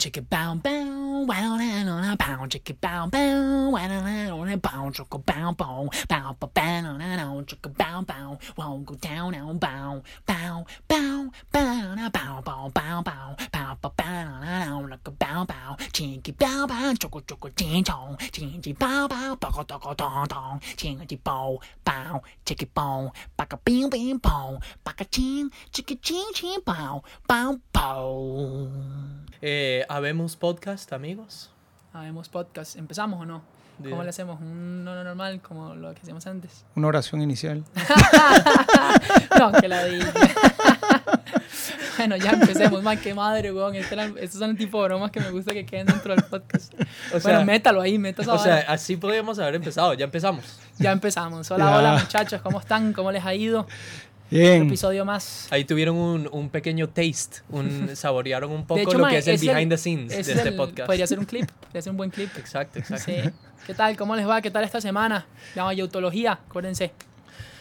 chicka bow bow, wow na na na bow chicka bow bow, wow na na na bow chicka bow bow, bow bow bow na na na chicka bow bow, wow go down now bow bow bow bow na bow bow bow bow, bow bow bow na na like a bow bow, chicka bow bow, chicka chicka ching chong, ching bow bow, toco toco tong tong, ching bow bow, chicka bow, baka bing bing bow, baka ching, chicka ching ching bow, bow bow. Eh, ¿Habemos podcast, amigos? Habemos podcast. ¿Empezamos o no? ¿Cómo le hacemos? ¿Un no normal como lo que hacíamos antes? Una oración inicial. no, que la dije. bueno, ya empecemos. Man, qué madre, weón. Este era- estos son el tipo de bromas que me gusta que queden dentro del podcast. O sea, bueno, métalo ahí, métalo o sea, así podríamos haber empezado. Ya empezamos. Ya empezamos. Hola, Ya. hola, muchachos. ¿Cómo están? ¿Cómo les ha ido? Un episodio más. Ahí tuvieron un, un pequeño taste, un, saborearon un poco de hecho, lo que es el behind the scenes de es este el- podcast. Podría ser un clip. Podría ser un buen clip. Exacto, exacto. Sí. ¿Qué tal? ¿Cómo les va? ¿Qué tal esta semana? La mayoutología, acuérdense.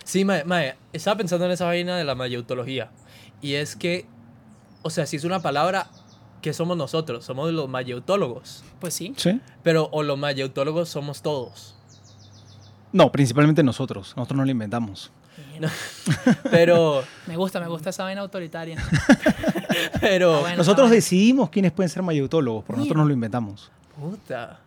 Sí, mae, mae, estaba pensando en esa vaina de la mayeutología. Y es que, o sea, si es una palabra que somos nosotros, somos los mayeutólogos. Pues sí. ¿Sí? Pero, o los mayeutólogos somos todos. No, principalmente nosotros. Nosotros no lo inventamos. Pero, Me gusta, me gusta esa vaina autoritaria. pero, Ah, bueno. nosotros bien. decidimos quiénes pueden ser mayeutólogos, porque nosotros no lo inventamos. puta,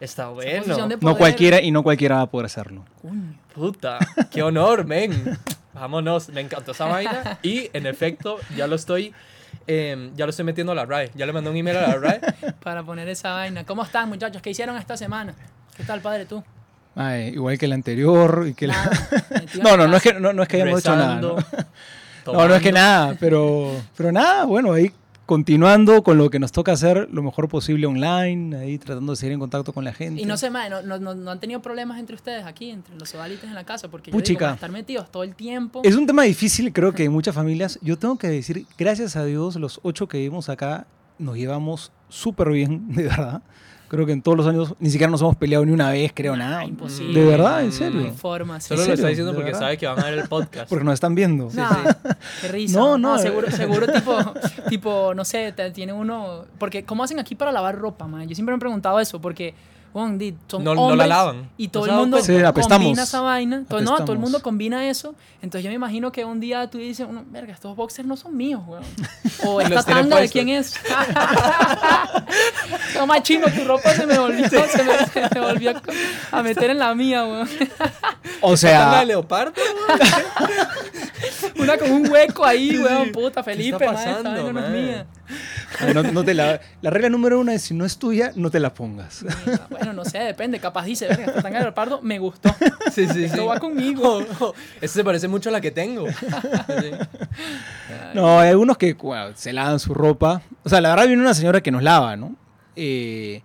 está bueno. No cualquiera y no cualquiera va a poder hacerlo. Coño. Puta, qué honor, men. Vámonos, me encantó esa vaina. Y en efecto, ya lo estoy, em, ya lo estoy metiendo a la RAE. Ya le mandé un email a la RAE. para poner esa vaina. ¿Cómo están, muchachos? ¿Qué hicieron esta semana? ¿Qué tal, padre, tú? Ay, igual que el anterior. Y que la- No, no, no es que, no, no es que hayamos hecho nada. rezando, ¿no? No, no es que nada, pero, pero nada, bueno, ahí continuando con lo que nos toca hacer lo mejor posible online, ahí tratando de seguir en contacto con la gente. Y no sé, madre, no, no, no, han tenido problemas entre ustedes aquí, entre los sodalites en la casa, porque yo digo, estar metidos todo el tiempo. Es un tema difícil, creo que en muchas familias. Yo tengo que decir, gracias a Dios, los ocho que vivimos acá nos llevamos súper bien, de verdad. Creo que en todos los años ni siquiera nos hemos peleado ni una vez, creo, nada. imposible. De verdad, en. No serio. hay forma, sí. Solo ¿En lo está diciendo ¿De porque verdad? sabe que van a ver el podcast. Porque nos están viendo. Nah, qué risa. No, no, seguro, eh. seguro tipo, tipo, no sé, te- tiene uno... Porque, ¿cómo hacen aquí para lavar ropa, man? Yo siempre me he preguntado eso, porque, bueno, di, son No- no la hombres lavan. Y ¿No todo el mundo? Sí, combina esa vaina. Todo, no, todo el mundo combina eso. Entonces yo me imagino que un día tú dices, uno, verga, estos boxers no son míos, weón. O esta tanga de quién es. no, más chino, tu ropa se me volvió, se me, se me volvió a meter en la mía, weón. O ¿Tanga sea, de leopardo? Una con un hueco ahí, weón, puta, ¿Qué Felipe, está man, esta pasando, vaina no es man? mía. No- no te la, la regla número uno es si no es tuya, no te la pongas. Bueno, no sé, depende. Capaz dice, verga, esta tanga de leopardo me gustó. Sí, sí, sí. Va conmigo. Este se parece mucho a la que tengo. No, hay algunos que bueno, se lavan su ropa. O sea, la verdad viene una señora que nos lava, ¿no? Eh,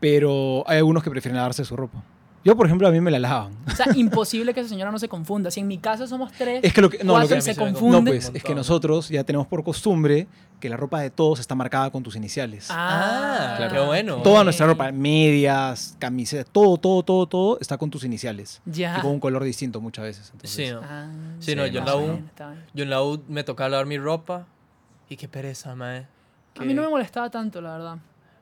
pero hay algunos que prefieren lavarse su ropa. Yo, por ejemplo, a mí me la lavan. O sea, imposible que esa señora no se confunda. Si en mi casa somos tres, Es que lo que, no, lo cuatro que se confunde. no, pues, es que nosotros ya tenemos por costumbre que la ropa de todos está marcada con tus iniciales. Ah, claro. qué bueno. Toda nuestra ropa, medias, camisetas, todo, todo, todo, todo está con tus iniciales. Ya. Y con un color distinto muchas veces. entonces- Sí, no. Ah, Sí, no, yo en la U-. Yo en la U me tocaba lavar mi ropa y qué pereza, mae. A mí no me molestaba tanto, la verdad.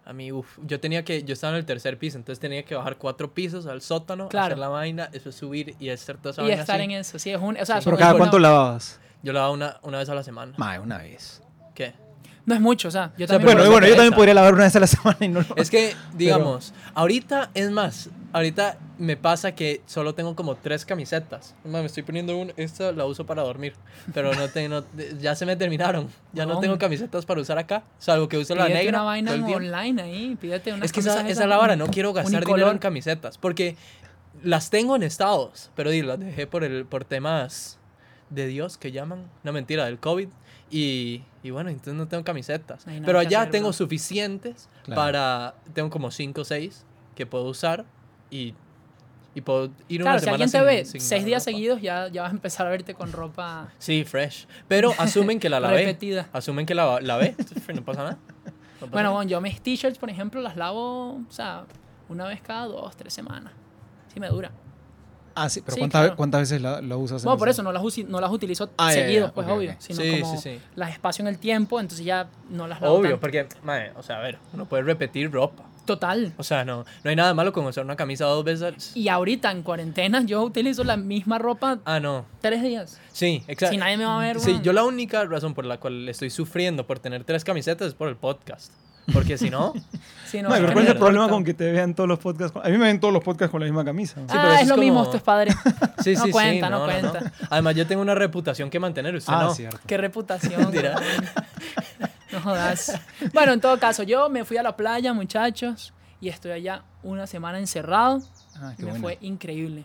A mí, uff, yo tenía que, yo estaba en el tercer piso, entonces tenía que bajar cuatro pisos al sótano, Claro. hacer la vaina, después subir y hacer toda esa Y vaina estar así. en eso, sí, es un... O sea, Pero son- cada cuánto lavabas? Yo lavaba una, una vez a la semana. Mae, una vez. ¿Qué? No es mucho, o sea, yo sea, también... pero Bueno, bueno, yo también podría lavar una vez a la semana y no lo Es que, digamos, ahorita, es más, ahorita me pasa que solo tengo como tres camisetas. Me estoy poniendo una, esta la uso para dormir, pero no tengo, ya se me terminaron. Ya no No. tengo camisetas para usar acá, salvo que uso la Pídete negra. una vaina online ahí, pídete una Es que esa, esa es la vara, no quiero gastar dinero unicolor. en camisetas, porque las tengo en estados, pero di, las dejé por, el, por temas de Dios que llaman, no mentira, del COVID. Y, y bueno, entonces no tengo camisetas. No Pero allá hacer, tengo bro. suficientes Claro. para, tengo como 5 o 6 que puedo usar y, y puedo ir Claro, una si semana alguien te sin- ve sin seis días ropa. seguidos, ya, ya vas a empezar a verte con ropa Sí, fresh. Pero asumen que la lavé. repetida. Asumen que la lavé. No pasa nada. No pasa Bueno, nada. bueno, yo mis t-shirts, por ejemplo, las lavo, o sea, una vez cada dos, tres semanas. Sí me dura. Ah, sí, pero Sí, ¿cuántas, claro. cuántas veces la, la usas? en Bueno, por eso no las, usi- no las utilizo Ah, seguido, ya, pues ok, obvio, ok. sino Sí, como sí, sí. las espacio en el tiempo, entonces ya no las lavo Obvio, tanto. porque, mae, o sea, a ver, uno puede repetir ropa. Total. O sea, no, no hay nada malo con usar una camisa dos veces. Y ahorita en cuarentena yo utilizo la misma ropa Ah, no. tres días. Sí, exacto. Si nadie me va a ver, Sí, yo la única razón por la cual estoy sufriendo por tener tres camisetas es por el podcast. Porque si no, Sí, No, es pero que ¿cuál es el problema con que te vean todos los podcasts? con- A mí me ven todos los podcasts con la misma camisa. Sí, pero ah, es es lo mismo, esto es padre. sí, No sí, cuenta, sí. no cuenta. Además, yo tengo una reputación que mantener, usted ah, no. cierto. Qué reputación. No jodas. Bueno, en todo caso, yo me fui a la playa, muchachos, y estoy allá una semana encerrado. Ah, y me fue increíble.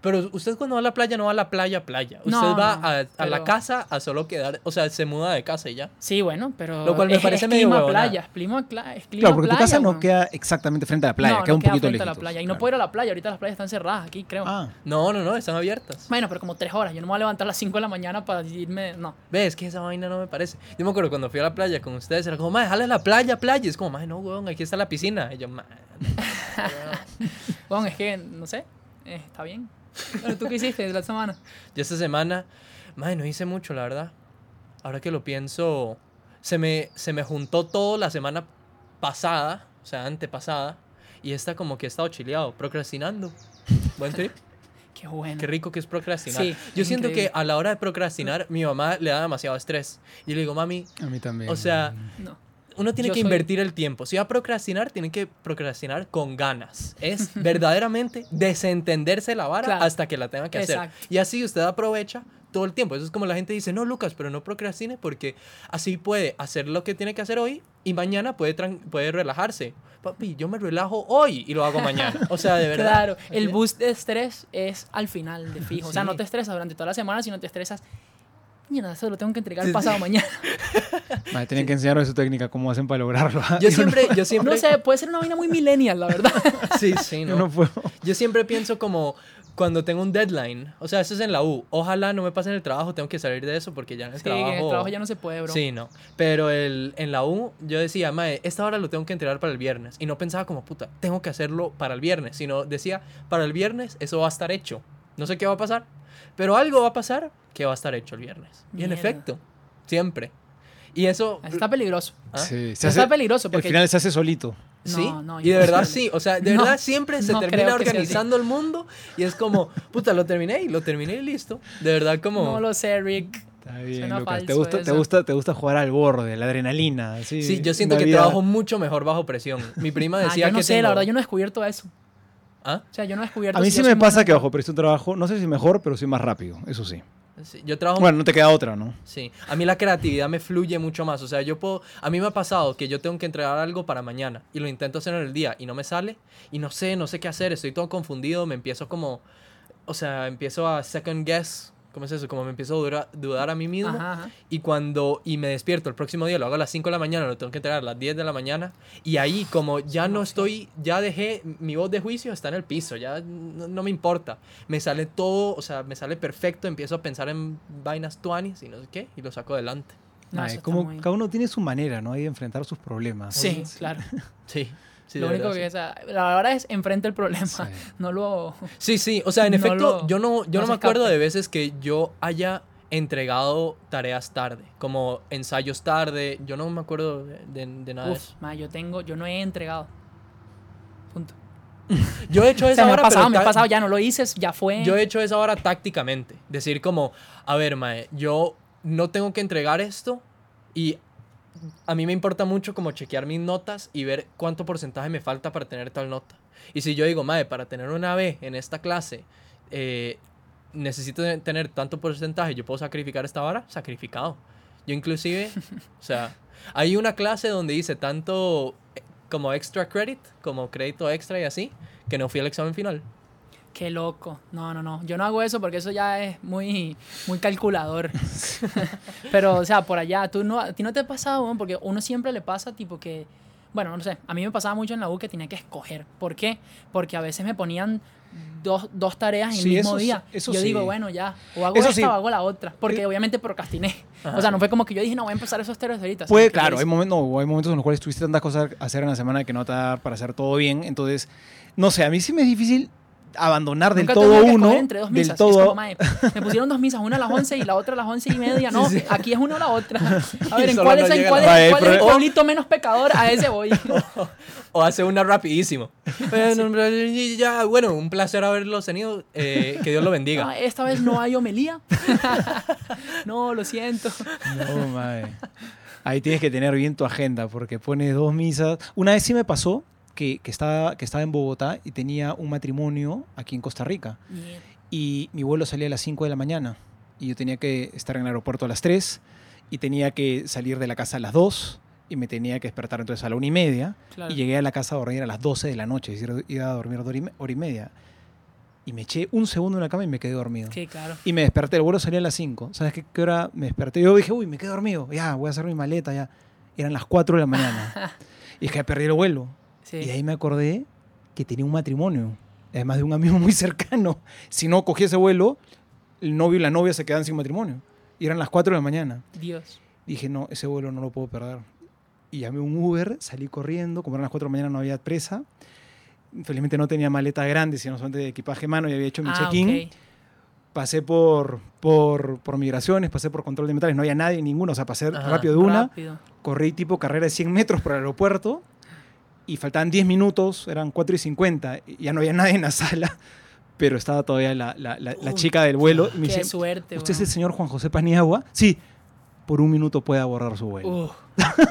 Pero usted cuando va a la playa no va a la playa, playa. Usted No, va no, a, a la casa a solo quedar, o sea, se muda de casa y ya. Sí, bueno, pero. Lo cual me es- parece es medio clima playa, es clima, es clima Claro, porque tu playa, casa no queda exactamente frente a la playa, no, queda no un poquito frente a lejos. la playa. Y no puedo ir a la playa, ahorita las playas están cerradas aquí, creo. Ah, No, no, no, están abiertas. Bueno, pero como tres horas. Yo no me voy a levantar a las 5 de la mañana para irme. No. Ves que esa vaina no me parece. Yo me acuerdo cuando fui a la playa con ustedes, era como, madre, jale a la playa, playa. Y es como, madre, no, weón, aquí está la piscina. Y yo. Bueno, es que, no sé. eh, está bien. Pero tú qué hiciste la semana? Yo esta semana, madre, no hice mucho, la verdad. Ahora que lo pienso, se me, se me juntó todo la semana pasada, o sea, antepasada. Y esta como que he estado chileado, procrastinando. Buen trip. Qué bueno. Qué rico que es procrastinar. Sí, Yo es siento increíble. que a la hora de procrastinar, mi mamá le da demasiado estrés. Y le digo, mami, a mí también. o sea, No. Uno tiene Yo que soy- invertir el tiempo. Si va a procrastinar, tiene que procrastinar con ganas. Es verdaderamente desentenderse la vara Claro. hasta que la tenga que hacer. Exacto. Y así usted aprovecha todo el tiempo. Eso es como la gente dice, no, Lucas, pero no procrastine porque así puede hacer lo que tiene que hacer hoy y mañana puede, puede relajarse. Papi, yo me relajo hoy y lo hago mañana. O sea, de verdad. Claro, el boost de estrés es al final de fijo. O sea, Sí. no te estresas durante toda la semana, sino te estresas. Mira, eso lo tengo que entregar Sí, el pasado sí. mañana. Madre, tienen que enseñarme su técnica, cómo hacen para lograrlo. Yo siempre, yo siempre... No sé, puede ser una vaina muy millennial, la verdad. Sí, sí, Yo no. no puedo. Yo siempre pienso como cuando tengo un deadline. O sea, eso es en la U. Ojalá no me pase en el trabajo, tengo que salir de eso porque ya en el Sí, trabajo... en el trabajo ya no se puede, bro. Sí, no. Pero el, en la U yo decía, mae, esta hora lo tengo que entregar para el viernes. Y no pensaba como, puta, tengo que hacerlo para el viernes. Sino decía, para el viernes eso va a estar hecho. No sé qué va a pasar, pero algo va a pasar que va a estar hecho el viernes. Y en efecto, siempre. Y eso... Eso está peligroso. ¿Ah? Sí, Eso está peligroso Al porque final se hace solito. Sí, No, no, y de verdad sí, o sea, de No, verdad siempre se no termina organizando el mundo y es como, puta, lo terminé y lo terminé y listo. De verdad como... no lo sé, Rick. Está bien, Suena Lucas. Te gusta, te, gusta, te gusta jugar al borde, la adrenalina. Sí, Sí, yo siento que vida- trabajo mucho mejor bajo presión. Mi prima Ah, decía yo no que sé, tengo- la verdad, yo no he descubierto eso. ¿Ah? O sea, yo no he descubierto A mí si sí me pasa que bajo presión trabajo, no sé si mejor, pero sí más rápido, eso sí. Sí, yo trabajo Bueno, no te queda otra, ¿no? Sí, a mí la creatividad me fluye mucho más. O sea, yo puedo. A mí me ha pasado que yo tengo que entregar algo para mañana y lo intento hacer en el día y no me sale y no sé, no sé qué hacer. Estoy todo confundido. Me empiezo como. O sea, empiezo a second guess. ¿Cómo es eso? Como me empiezo a dura- dudar a mí mismo. Ajá, ajá. Y cuando. Y me despierto el próximo día, lo hago a las 5 de la mañana, lo tengo que entregar a las 10 de la mañana. Y ahí, como ya no estoy. Ya dejé. Mi voz de juicio está en el piso. Ya no, no me importa. Me sale todo. O sea, me sale perfecto. Empiezo a pensar en vainas tuanis y no sé qué. Y lo saco adelante. No, Ay, como muy- cada uno tiene su manera, ¿no? Hay de enfrentar sus problemas. Sí, claro. Sí. Sí lo de único verdad, que es, ah, la verdad es enfrente el problema, Sí. no lo... Sí, sí, o sea, en No efecto, lo- yo no, yo no no, me acuerdo de veces que yo haya entregado tareas tarde, como ensayos tarde, yo no me acuerdo de, de- de nada de Uf, eso. ma, yo tengo, yo no he entregado. Punto. Yo he hecho O esa sea, me ha pasado, pero me ha pasado, ya no lo hice, ya fue. yo he hecho esa hora tácticamente, decir como, a ver, mae, yo no tengo que entregar esto y a mí me importa mucho como chequear mis notas y ver cuánto porcentaje me falta para tener tal nota. Y si yo digo, mae, para tener una B en esta clase, eh, necesito tener tanto porcentaje, yo puedo sacrificar esta vara, sacrificado. Yo inclusive, o sea, hay una clase donde hice tanto eh, como extra credit, como crédito extra y así, que no fui al examen final. Qué loco. No, no, no. Yo no hago eso porque eso ya es muy, muy calculador. Pero, o sea, por allá, tú no, a ti no te ha pasado, weón? porque uno siempre le pasa tipo que, bueno, no sé, a mí me pasaba mucho en la U que tenía que escoger. ¿Por qué? Porque a veces me ponían dos, dos tareas en Sí, el mismo eso día. eso yo sí. digo, bueno, ya, o hago Eso esta sí. o hago la otra. Porque Eh, obviamente procrastiné. Ajá. O sea, no fue como que yo dije, no, voy a empezar esos tres ahorita. Puede, claro, hay momentos, no, hay momentos en los cuales tuviste tantas cosas que hacer en la semana que no da para hacer todo bien. Entonces, no sé, a mí sí me es difícil abandonar del Nunca todo uno, entre dos del misas. todo como, mae, me pusieron dos misas, una a las 11 y la otra a las 11 y media. No, aquí es una o la otra. A ver, ¿en cuál, no es, en cuál, la- es, cuál es el pueblito menos pecador? A ese voy. O hace una rapidísimo. Bueno, ya, bueno, un placer haberlos tenido. eh, que Dios lo bendiga. No, esta vez no hay homilía. no, lo siento. No, mae. Ahí tienes que tener bien tu agenda porque pones dos misas. Una vez sí me pasó que, que, estaba, que estaba en Bogotá y tenía un matrimonio aquí en Costa Rica. Y mi vuelo salía a las 5 de la mañana. Y yo tenía que estar en el aeropuerto a las 3 y tenía que salir de la casa a las 2 y me tenía que despertar entonces a la 1 y media. Claro. Y llegué a la casa a dormir a las 12 de la noche, es decir, iba a dormir hora y me- hora y media. Y me eché un segundo en la cama y me quedé dormido. Sí, claro. Y me desperté, el vuelo salía a las 5. ¿Sabes qué, qué hora me desperté? Yo dije, uy, me quedé dormido. Ya, voy a hacer mi maleta ya. Eran las 4 de la mañana. y es que perdí el vuelo. Sí. Y de ahí me acordé que tenía un matrimonio. Además de un amigo muy cercano. Si no cogí ese vuelo, el novio y la novia se quedan sin matrimonio. Y eran las 4 de la mañana. Dios. Dije, no, ese vuelo no lo puedo perder. Y llamé un Uber, salí corriendo, como eran las 4 de la mañana no había presa. Felizmente no tenía maleta grande, sino solamente de equipaje mano y había hecho mi Ah, check-in. Pasé por, por, por migraciones, pasé por control de metales, no había nadie, ninguno, o sea, pasé Ajá. rápido de una, Rápido. corrí tipo carrera de 100 metros por el aeropuerto y faltaban 10 minutos, eran 4 y 50, y ya no había nadie en la sala, pero estaba todavía la, la- la- la Uy, chica del vuelo y me Qué dice, suerte, ¿usted es el señor Juan José Paniagua? Sí, por un minuto puede abordar su vuelo. Uf,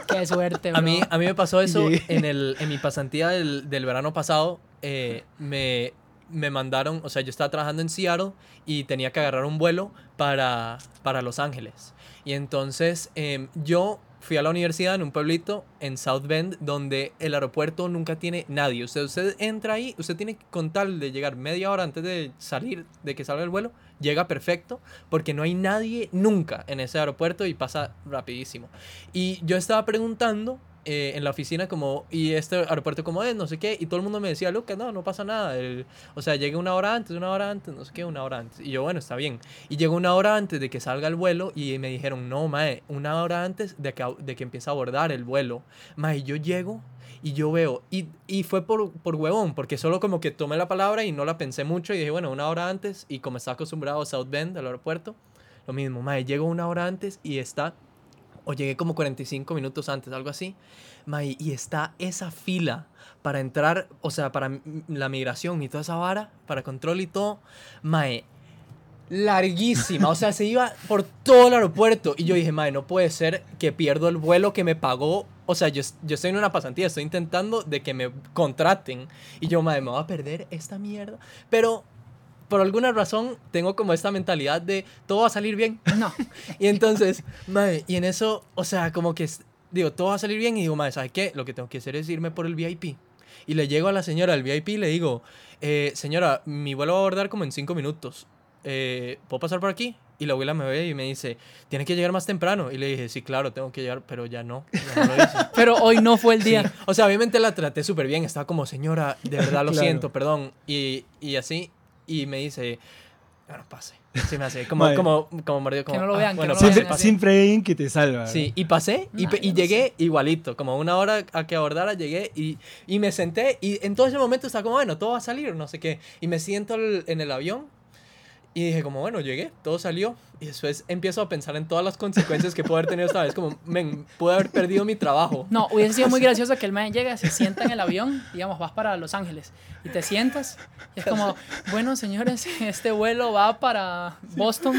qué suerte, A mí, bro. a mí me pasó eso Llegué. en, el, en mi pasantía del, del verano pasado. eh, me, me mandaron, o sea, yo estaba trabajando en Seattle y tenía que agarrar un vuelo para, para Los Ángeles. Y entonces em, yo fui a la universidad en un pueblito en South Bend donde el aeropuerto nunca tiene nadie. Usted, usted entra ahí, usted tiene que con tal de llegar media hora antes de salir, de que salga el vuelo, llega perfecto porque no hay nadie nunca en ese aeropuerto y pasa rapidísimo. Y yo estaba preguntando eh, en la oficina como, ¿y este aeropuerto cómo es? No sé qué. Y todo el mundo me decía, Lucas, no, no pasa nada. El- o sea, llegué una hora antes, una hora antes, no sé qué, una hora antes. Y yo, bueno, está bien. Y llegó una hora antes de que salga el vuelo y me dijeron, no, mae, una hora antes de que, de que empiece a abordar el vuelo. Mae, yo llego y yo veo, y, y fue por, por huevón, porque solo como que tomé la palabra y no la pensé mucho y dije, bueno, una hora antes, y como estaba acostumbrado a South Bend, al aeropuerto, lo mismo, mae, llego una hora antes y está, o llegué como 45 minutos antes, algo así, mae, y está esa fila para entrar, o sea, para la migración y toda esa vara, para control y todo, mae, larguísima, o sea, se iba por todo el aeropuerto. Y yo dije, mae, no puede ser que pierdo el vuelo que me pagó, o sea, yo, yo estoy en una pasantía, estoy intentando de que me contraten y yo, mae, me voy a perder esta mierda, pero por alguna razón tengo como esta mentalidad de todo va a salir bien. No. Y entonces, mae, y en eso, o sea, como que digo, todo va a salir bien y digo, mae, ¿sabes qué? Lo que tengo que hacer es irme por el VIP. Y le llego a la señora del VIP y le digo, eh, señora, mi vuelo va a abordar como en cinco minutos. Eh, ¿Puedo pasar por aquí? Y la abuela me ve y me dice, tiene que llegar más temprano. Y le dije, sí, claro, tengo que llegar, pero ya no. ya no lo hice". Pero hoy no fue el Sí. día. O sea, obviamente la traté súper bien. Estaba como, señora, de verdad lo Claro. siento, perdón. Y, y así, y me dice, bueno, pase. Sí, me hace, como, Vale. como, como mordido, como, no lo "Ah, vean, que bueno, no lo pase, vean Siempre, pase". siempre hay alguien que te salva. Sí, y pasé y, Nah, pe- y no llegué igualito, como una hora a que abordara, llegué y, y me senté y en todo ese momento estaba como, bueno, todo va a salir, no sé qué. Y me siento en el avión y dije como, bueno, llegué, todo salió. Y después empiezo a pensar en todas las consecuencias que puedo haber tenido esta vez, como, men, pude haber perdido mi trabajo. No, hubiese sido muy gracioso que el man llega, se sienta en el avión, digamos, vas para Los Ángeles y te sientas. Y es como, bueno, señores, este vuelo va para Boston.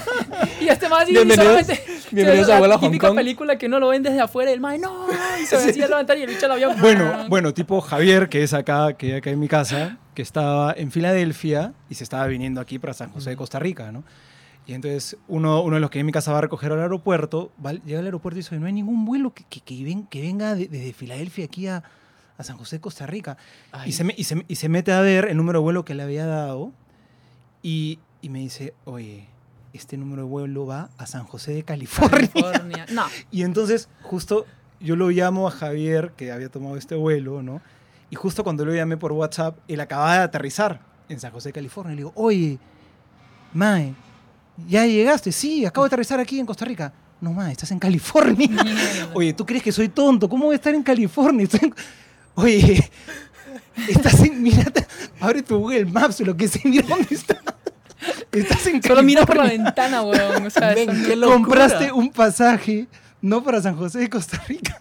y este man así Bienvenidos- solamente. bienvenidos la a Hong típica Kong. película que uno lo ven desde afuera y el man, no, y se decía levantar y el bicho el avión. Bueno, bueno, tipo Javier, que es acá, que acá en mi casa, que estaba en Filadelfia y se estaba viniendo aquí para San José de Costa Rica, ¿no? Y entonces uno, uno de los que en mi casa va a recoger al aeropuerto, va, llega al aeropuerto y dice, no hay ningún vuelo que, que, que ven- que venga de- desde Filadelfia aquí a, a San José de Costa Rica. Y se, me- y, se, y se mete a ver el número de vuelo que le había dado y, y me dice, oye, este número de vuelo va a San José de California. California. No, Y entonces, justo yo lo llamo a Javier, que había tomado este vuelo, ¿no? Y justo cuando lo llamé por WhatsApp, él acababa de aterrizar en San José, California. Le digo, oye, Mae, ¿ya llegaste? Sí, acabo de aterrizar aquí en Costa Rica. No, Mae, estás en California. Oye, ¿tú crees que soy tonto? ¿Cómo voy a estar en California? En- Oye, Estás en. Mírate, abre tu Google Maps, lo que sea, mira dónde está. Estás en Solo mira por la California. ventana, weón. O sea, qué. Compraste un pasaje, no para San José de Costa Rica,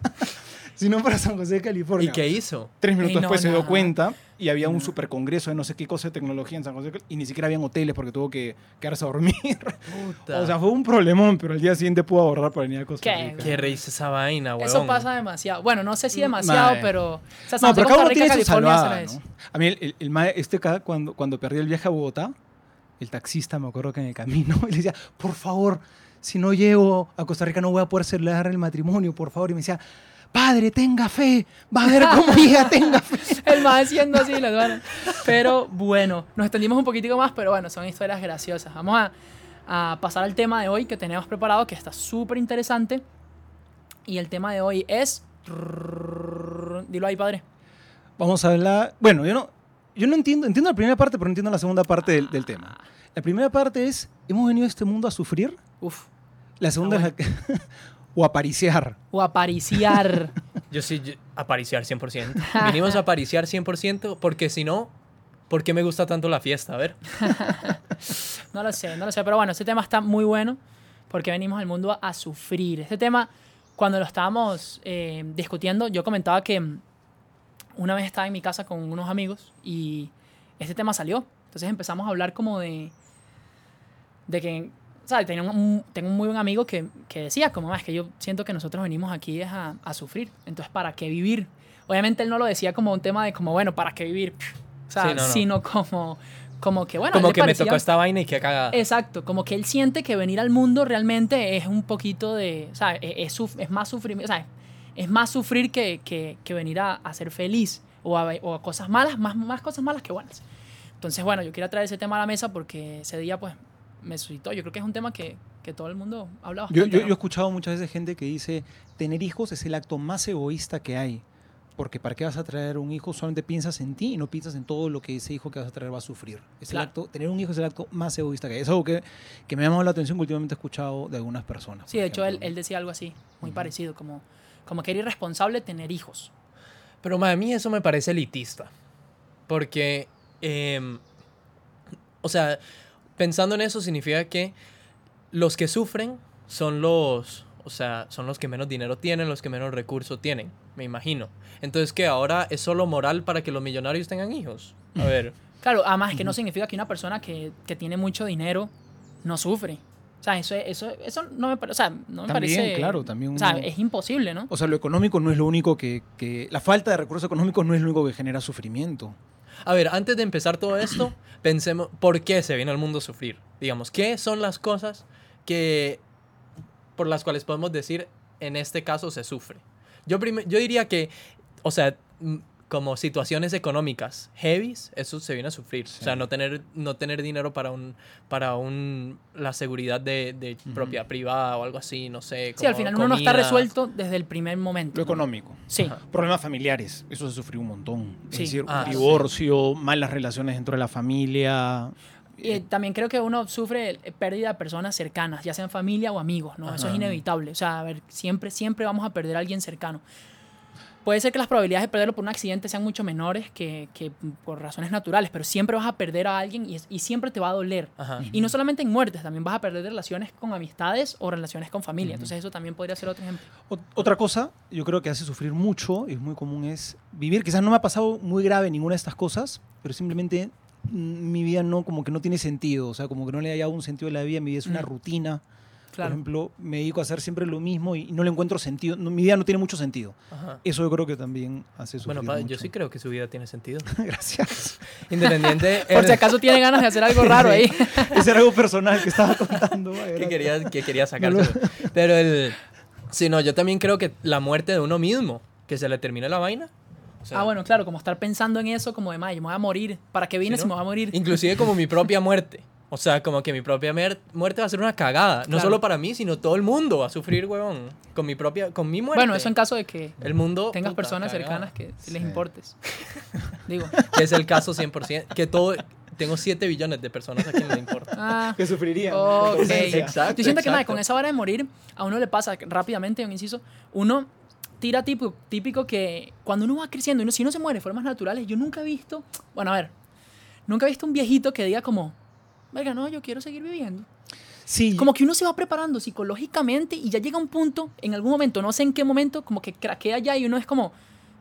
sino para San José de California. ¿Y qué hizo? Tres minutos Ey, no, después se dio cuenta y había un super congreso de no sé qué cosa de tecnología en San José y ni siquiera habían hoteles porque tuvo que quedarse a dormir. Puta. O sea, fue un problemón, pero al día siguiente pudo ahorrar para venir a Costa ¿Qué? Rica. qué risa esa vaina, weón. Eso pasa demasiado. Bueno, no sé si demasiado, Mae. pero. O sea, No, San pero cada uno Costa tiene Rica, su California, salvada, ¿no? A mí, el, el, el este acá, cuando, cuando perdí el viaje a Bogotá, el taxista, me acuerdo que en el camino, le decía, por favor, si no llego a Costa Rica no voy a poder celebrar el matrimonio, por favor. Y me decía, padre, tenga fe, va a ver cómo llega, tenga fe. El más haciendo así, las varas. Pero bueno, nos extendimos un poquitico más, pero bueno, son historias graciosas. Vamos a, a pasar al tema de hoy que tenemos preparado, que está súper interesante. Y el tema de hoy es. Dilo ahí, padre. Vamos a hablar, bueno, yo no, yo no entiendo, entiendo la primera parte, pero no entiendo la segunda parte del, del tema. La primera parte es, ¿hemos venido a este mundo a sufrir? Uf. La segunda Ah, es la que... o a pariciar. O apariciar. Yo sí, yo- apariciar 100%. Vinimos a apariciar 100% porque si no, ¿por qué me gusta tanto la fiesta? A ver. No lo sé, no lo sé. Pero bueno, este tema está muy bueno porque venimos al mundo a, a sufrir. Este tema, cuando lo estábamos eh, discutiendo, yo comentaba que una vez estaba en mi casa con unos amigos y este tema salió. Entonces empezamos a hablar como de, de que, ¿sabes? Tenía un- tengo un muy buen amigo que, que decía, como, "Ah, es que yo siento que nosotros venimos aquí es a, a sufrir. Entonces, ¿para qué vivir? Obviamente él no lo decía como un tema de como, bueno, ¿para qué vivir? O sea, Sí, no, no. sino como, como que, bueno, Como que me parecía- tocó esta vaina y que cagada. Exacto, como que él siente que venir al mundo realmente es un poquito de, o sea, es, es suf- es más sufrimiento, o sea, es más sufrir que, que, que venir a, a ser feliz o a, o a cosas malas, más, más cosas malas que buenas. Entonces, bueno, yo quería traer ese tema a la mesa porque ese día, pues, me suscitó. Yo creo que es un tema que, que todo el mundo habla Yo, bastante. yo, ¿no? yo he escuchado muchas veces gente que dice, tener hijos es el acto más egoísta que hay. Porque ¿para qué vas a traer un hijo? Solamente piensas en ti y no piensas en todo lo que ese hijo que vas a traer va a sufrir. Es el Claro. acto, tener un hijo es el acto más egoísta que hay. Es algo que, que me ha llamado la atención que últimamente he escuchado de algunas personas. Sí, de hecho, él, él decía algo así, muy parecido, como, como que era irresponsable tener hijos. Pero a mí eso me parece elitista. Porque, em, o sea, pensando en eso significa que los que sufren son los, o sea, son los que menos dinero tienen, los que menos recursos tienen, me imagino. Entonces, que ahora es solo moral para que los millonarios tengan hijos. A ver, Claro, además que no significa que una persona que, que tiene mucho dinero no sufre. O sea, eso, eso, eso no me, o sea, no me También, parece... claro, también O sea, es imposible, ¿no? O sea, lo económico no es lo único que, que... La falta de recursos económicos no es lo único que genera sufrimiento. A ver, antes de empezar todo esto, pensemos por qué se viene al mundo a sufrir. Digamos, ¿qué son las cosas que por las cuales podemos decir en este caso se sufre? Yo, yo diría que, o sea, como situaciones económicas heavies, eso se viene a sufrir. O sea, no tener, no tener dinero para un, para un, la seguridad de, de propiedad privada o algo así, no sé. Sí, al final uno no está resuelto desde el primer momento. Lo ¿no? económico. Sí. Ajá. Problemas familiares, eso se sufrió un montón. Sí. Es decir, Ah, sí. divorcio, malas relaciones dentro de la familia. Y eh, también creo que uno sufre eh, pérdida de personas cercanas, ya sean familia o amigos, ¿no? Eso es inevitable. O sea, a ver, siempre, siempre vamos a perder a alguien cercano. Puede ser que las probabilidades de perderlo por un accidente sean mucho menores que, que por razones naturales, pero siempre vas a perder a alguien y, y siempre te va a doler. Ajá. Y no solamente en muertes, también vas a perder relaciones con amistades o relaciones con familia. Entonces eso también podría ser otro ejemplo. Ot- Otra cosa, yo creo que hace sufrir mucho, es muy común, es vivir. Quizás no me ha pasado muy grave ninguna de estas cosas, pero simplemente mi vida no, como que no tiene sentido. O sea, como que no le haya un sentido a la vida, mi vida es una Mm. rutina. Claro. Por ejemplo, me dedico a hacer siempre lo mismo y no le encuentro sentido. no, mi vida no tiene mucho sentido. Ajá. Eso yo creo que también hace sufrir Bueno, padre, yo mucho. sí creo que su vida tiene sentido. Gracias. Independiente. Por si acaso tiene ganas de hacer algo raro ahí. Ese era algo personal que estaba contando. que quería, que quería No sacarse. Pero el. Sí, no, yo también creo que la muerte de uno mismo, que se le termine la vaina. o sea, ah, bueno, claro, como estar pensando en eso, como de, "Mae, yo me voy a morir. ¿Para qué vine ¿sí, si no? me voy a morir? Inclusive como mi propia muerte. O sea, como que mi propia muerte va a ser una cagada. No Claro. solo para mí, sino todo el mundo va a sufrir, huevón. Con mi propia, con mi muerte. Bueno, eso en caso de que El mundo. tengas puta, personas cagada. cercanas que sí les importes. Digo. Que es el caso 100%. Que todo. Tengo 7 billones de personas a quien le importa. Ah, Que sufrirían. ok. por tu ausencia. Exacto, Yo siento que mae, exacto. con esa vara de morir, a uno le pasa que rápidamente, un inciso, uno tira típico, típico que cuando uno va creciendo, uno, si uno se muere de formas naturales, yo nunca he visto, bueno, a ver, nunca he visto un viejito que diga como, venga, no, yo quiero seguir viviendo. Sí, Como que uno se va preparando psicológicamente y ya llega un punto, en algún momento, no sé en qué momento, como que craquea ya y uno es como,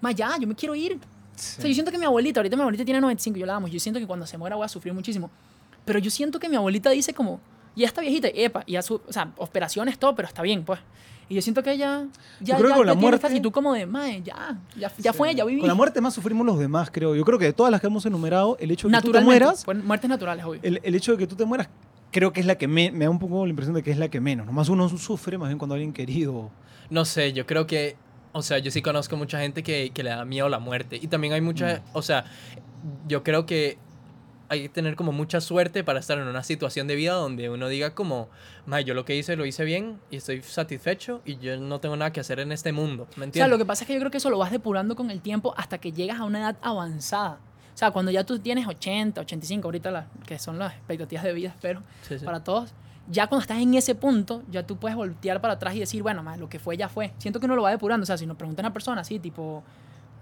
ma, ya, yo me quiero ir. O sea, yo siento que mi abuelita, ahorita mi abuelita tiene 95, yo la amo, yo siento que cuando se muera voy a sufrir muchísimo. Pero yo siento que mi abuelita dice como, ya está viejita, epa, ya su, o sea, operaciones, todo, pero está bien, pues. Y yo siento que ella ya, creo que ya, con la tiene esta muerte- actitud como de, mae, ya, ya, ya Sí. fue, ya viví. Con la muerte más sufrimos los demás, creo. Yo creo que de todas las que hemos enumerado, el hecho de que tú te mueras, pues, muertes naturales, obvio. el, el hecho de que tú te mueras, creo que es la que me, me da un poco la impresión de que es la que menos. Nomás uno sufre más bien cuando alguien querido. No sé, yo creo que, o sea, yo sí conozco mucha gente que, que le da miedo la muerte. Y también hay mucha, o sea, yo creo que hay que tener como mucha suerte para estar en una situación de vida donde uno diga como, "Ma, yo lo que hice lo hice bien y estoy satisfecho y yo no tengo nada que hacer en este mundo, ¿me O sea, entiendes? lo que pasa es que yo creo que eso lo vas depurando con el tiempo hasta que llegas a una edad avanzada. O sea, cuando ya tú tienes 80, 85, ahorita las, que son las expectativas de vida, espero, Sí, sí. para todos, ya cuando estás en ese punto, ya tú puedes voltear para atrás y decir, bueno, más lo que fue ya fue. Siento que uno lo va depurando. O sea, si nos preguntan a una persona así, tipo,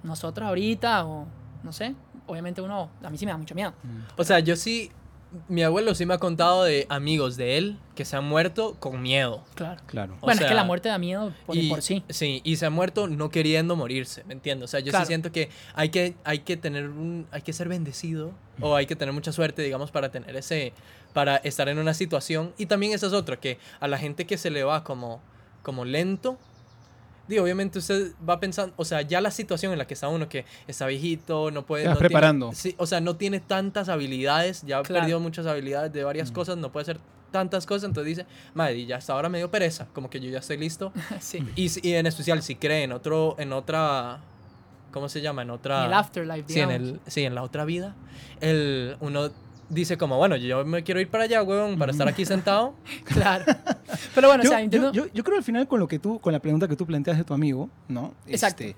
nosotros ahorita o no sé, obviamente uno, a mí sí me da mucho miedo. O sea, yo sí, mi abuelo sí me ha contado de amigos de él que se han muerto con miedo. Claro. Claro. O bueno, es que sea, la muerte da miedo por, y, por sí. Sí, y se ha muerto no queriendo morirse, ¿me entiendes? O sea, yo Claro. sí siento que hay que, hay que tener un, hay que ser bendecido o hay que tener mucha suerte, digamos, para tener ese, para estar en una situación. Y también esa es otra, que a la gente que se le va como, como lento, digo, obviamente usted va pensando, o sea, ya la situación en la que está uno, que está viejito, no puede... Te no tiene- preparando. sí, o sea, no tiene tantas habilidades, ya ha Claro. perdido muchas habilidades de varias cosas, no puede hacer tantas cosas, entonces dice, madre, y ya hasta ahora me dio pereza, como que yo ya estoy listo. sí. Y, en especial si cree en otro, en otra, ¿cómo se llama? En otra... En el afterlife, Sí, en, el, sí, en la otra vida. El, uno dice como, bueno, yo me quiero ir para allá, huevón, para estar aquí sentado. Claro. Pero bueno, yo, o sea, yo- yo- yo creo al final con lo que tú, con la pregunta que tú planteas de tu amigo, ¿no? Exacto. Este,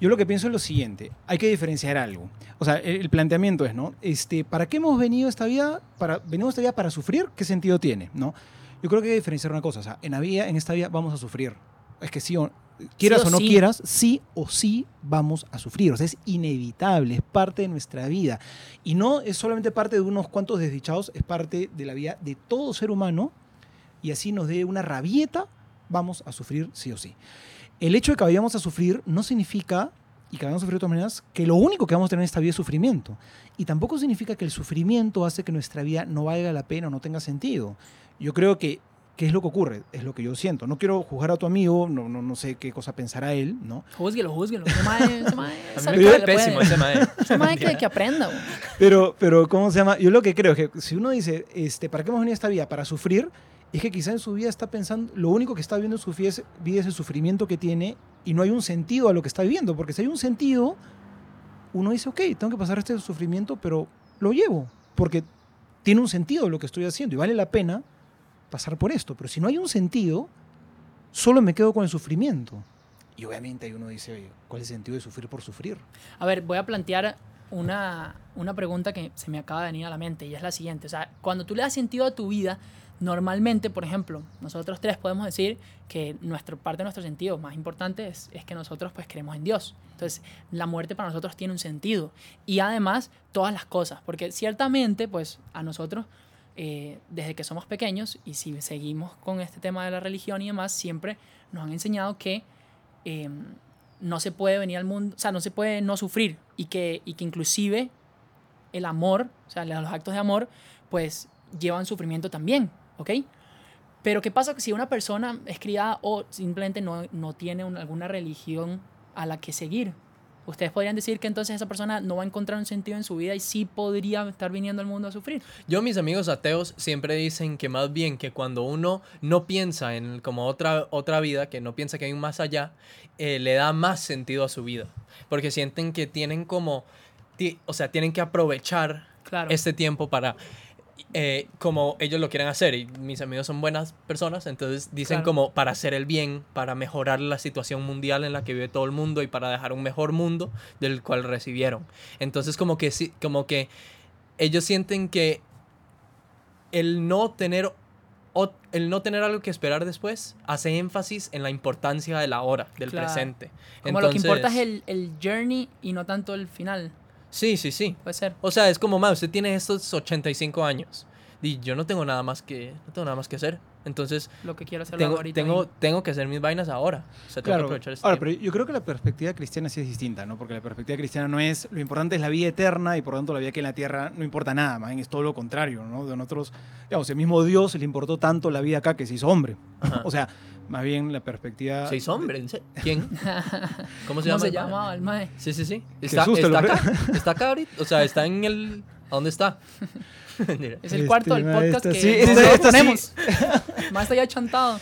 yo lo que pienso es lo siguiente, hay que diferenciar algo. O sea, el, el planteamiento es, ¿no? Este, ¿para qué hemos venido esta vida? Para, venimos esta vida para sufrir, ¿qué sentido tiene? ¿No? Yo creo que hay que diferenciar una cosa, o sea, en la vida, en esta vida vamos a sufrir. Es que sí o quieras Sí o o no sí. quieras, sí o sí vamos a sufrir. O sea, es inevitable, es parte de nuestra vida. Y no es solamente parte de unos cuantos desdichados, es parte de la vida de todo ser humano. Y así nos dé una rabieta, vamos a sufrir sí o sí. El hecho de que vayamos a sufrir no significa, y que vayamos a sufrir de todas maneras, que lo único que vamos a tener en esta vida es sufrimiento. Y tampoco significa que el sufrimiento hace que nuestra vida no valga la pena o no tenga sentido. Yo creo que ¿Qué es lo que ocurre? Es lo que yo siento. No quiero juzgar a tu amigo, no, no, no sé qué cosa pensará él, ¿no? Júzguelo, júzguelo. Ese me que cae pésimo ese mae. Ese mae que, que aprenda, güey. Pero, pero, ¿cómo se llama? Yo lo que creo es que si uno dice, este, ¿para qué hemos venido a esta vida? Para sufrir, es que quizá en su vida está pensando, lo único que está viendo en su vida es, vida es el sufrimiento que tiene y no hay un sentido a lo que está viviendo, porque si hay un sentido, uno dice, ok, tengo que pasar este sufrimiento, pero lo llevo, porque tiene un sentido lo que estoy haciendo y vale la pena pasar por esto, pero si no hay un sentido, solo me quedo con el sufrimiento. Y obviamente ahí uno dice, oye, ¿cuál es el sentido de sufrir por sufrir? A ver, voy a plantear una, una pregunta que se me acaba de venir a la mente y es la siguiente. O sea, cuando tú le das sentido a tu vida, normalmente, por ejemplo, nosotros tres podemos decir que nuestra parte de nuestro sentido más importante es, es que nosotros pues creemos en Dios. Entonces, la muerte para nosotros tiene un sentido. Y además, todas las cosas. Porque ciertamente, pues, a nosotros, eh, desde que somos pequeños, y si seguimos con este tema de la religión y demás, siempre nos han enseñado que eh, no se puede venir al mundo, o sea, no se puede no sufrir y que, y que inclusive el amor, o sea, los actos de amor, pues llevan sufrimiento también, ¿ok? Pero ¿qué pasa si una persona es criada o simplemente no, no tiene un- alguna religión a la que seguir? Ustedes podrían decir que entonces esa persona no va a encontrar un sentido en su vida y sí podría estar viniendo al mundo a sufrir. Yo, mis amigos ateos siempre dicen que más bien que cuando uno no piensa en como otra, otra vida, que no piensa que hay un más allá, eh, le da más sentido a su vida. Porque sienten que tienen como, o sea, tienen que aprovechar Claro. este tiempo para, eh, como ellos lo quieren hacer. Y mis amigos son buenas personas, entonces dicen Claro. como para hacer el bien, para mejorar la situación mundial en la que vive todo el mundo y para dejar un mejor mundo del cual recibieron. Entonces como que sí, como que ellos sienten que el no tener o el no tener algo que esperar después hace énfasis en la importancia de la hora, del Claro. presente. Como lo que importa es el, el journey y no tanto el final. Sí, sí, sí. Puede ser. O sea, es como, más usted tiene estos 85 años. Y yo no tengo nada más que, no tengo nada más que hacer. Entonces, Lo que quiero hacer tengo, ahorita. tengo, ahí. tengo que hacer mis vainas ahora. O sea, tengo que Claro. aprovechar este Ahora, tiempo. pero yo creo que la perspectiva cristiana sí es distinta, ¿no? Porque la perspectiva cristiana no es lo importante es la vida eterna y por lo tanto la vida que en la tierra no importa nada, más bien es todo lo contrario, ¿no? De nosotros, digamos, el mismo Dios le importó tanto la vida acá que se hizo hombre. Ajá. O sea, más bien la perspectiva. Seis hombres. ¿Quién? ¿Cómo se ¿Cómo llama? se el mae? llamaba el mae? Sí, sí, sí. Está, está lo acá. Está acá ahorita. O sea, está en el... ¿A dónde está? Es el Este, cuarto del mae, podcast que sí. Más está ya chantado.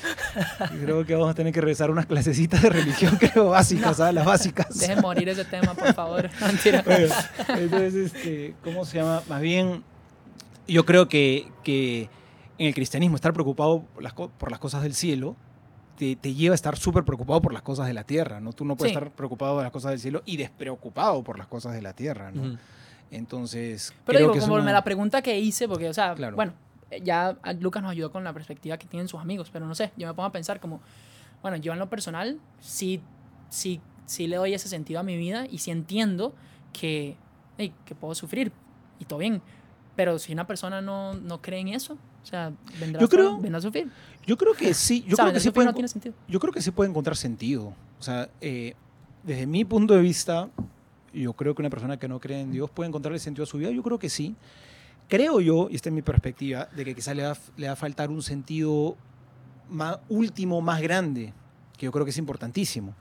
Creo que vamos a tener que regresar unas clasecitas de religión, creo, básicas, ¿sabes? Las básicas. Dejen morir ese tema, por favor. No, Mentira. Bueno, entonces, este, ¿cómo se llama? Más bien, yo creo que, que en el cristianismo estar preocupado por las, co- por las cosas del cielo te, te lleva a estar súper preocupado por las cosas de la tierra, ¿no? Tú no puedes Sí. estar preocupado de las cosas del cielo y despreocupado por las cosas de la tierra, ¿no? Ujú. Entonces, Pero creo digo, que como una- la pregunta que hice, porque, o sea, Claro. bueno, ya Lucas nos ayudó con la perspectiva que tienen sus amigos, pero no sé, yo me pongo a pensar como, bueno, yo en lo personal sí, sí, sí le doy ese sentido a mi vida y sí entiendo que, hey, que puedo sufrir y todo bien, pero si una persona no, no cree en eso, sea, vendrá, Yo a- creo- vendrá a sufrir. Yo creo que sí, yo O sea, creo que sí puede, no tiene sentido. yo creo que sí puede encontrar sentido. O sea, eh, desde mi punto de vista, yo creo que una persona que no cree en Dios puede encontrarle sentido a su vida. Yo creo que sí. Creo yo, y esta es mi perspectiva, de que quizá le va, le va a faltar un sentido más último, más grande, que yo creo que es importantísimo.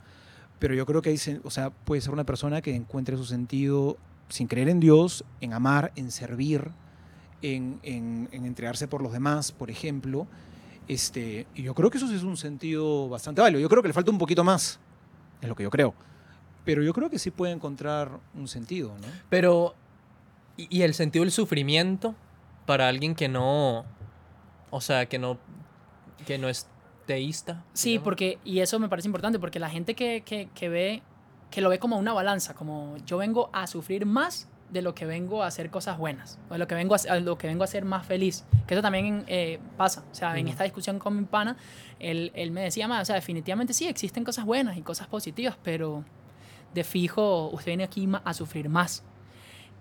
Pero yo creo que hay, o sea, puede ser una persona que encuentre su sentido sin creer en Dios, en amar, en servir, en, en- en entregarse por los demás, por ejemplo. Este, y yo creo que eso sí es un sentido bastante válido. Yo creo que le falta un poquito más, es lo que yo creo. Pero yo creo que sí puede encontrar un sentido, ¿no? Pero, ¿y, el sentido del sufrimiento para alguien que no, o sea, que no, que no es teísta? Sí, digamos? porque, y eso me parece importante, porque la gente que, que, que ve, que lo ve como una balanza, como yo vengo a sufrir más de lo que vengo a hacer cosas buenas, o de lo que vengo a, lo que vengo a ser más feliz, que eso también eh, pasa, o sea, en esta discusión con mi pana, él, él me decía más, o sea, definitivamente sí, existen cosas buenas y cosas positivas, pero de fijo, usted viene aquí a sufrir más.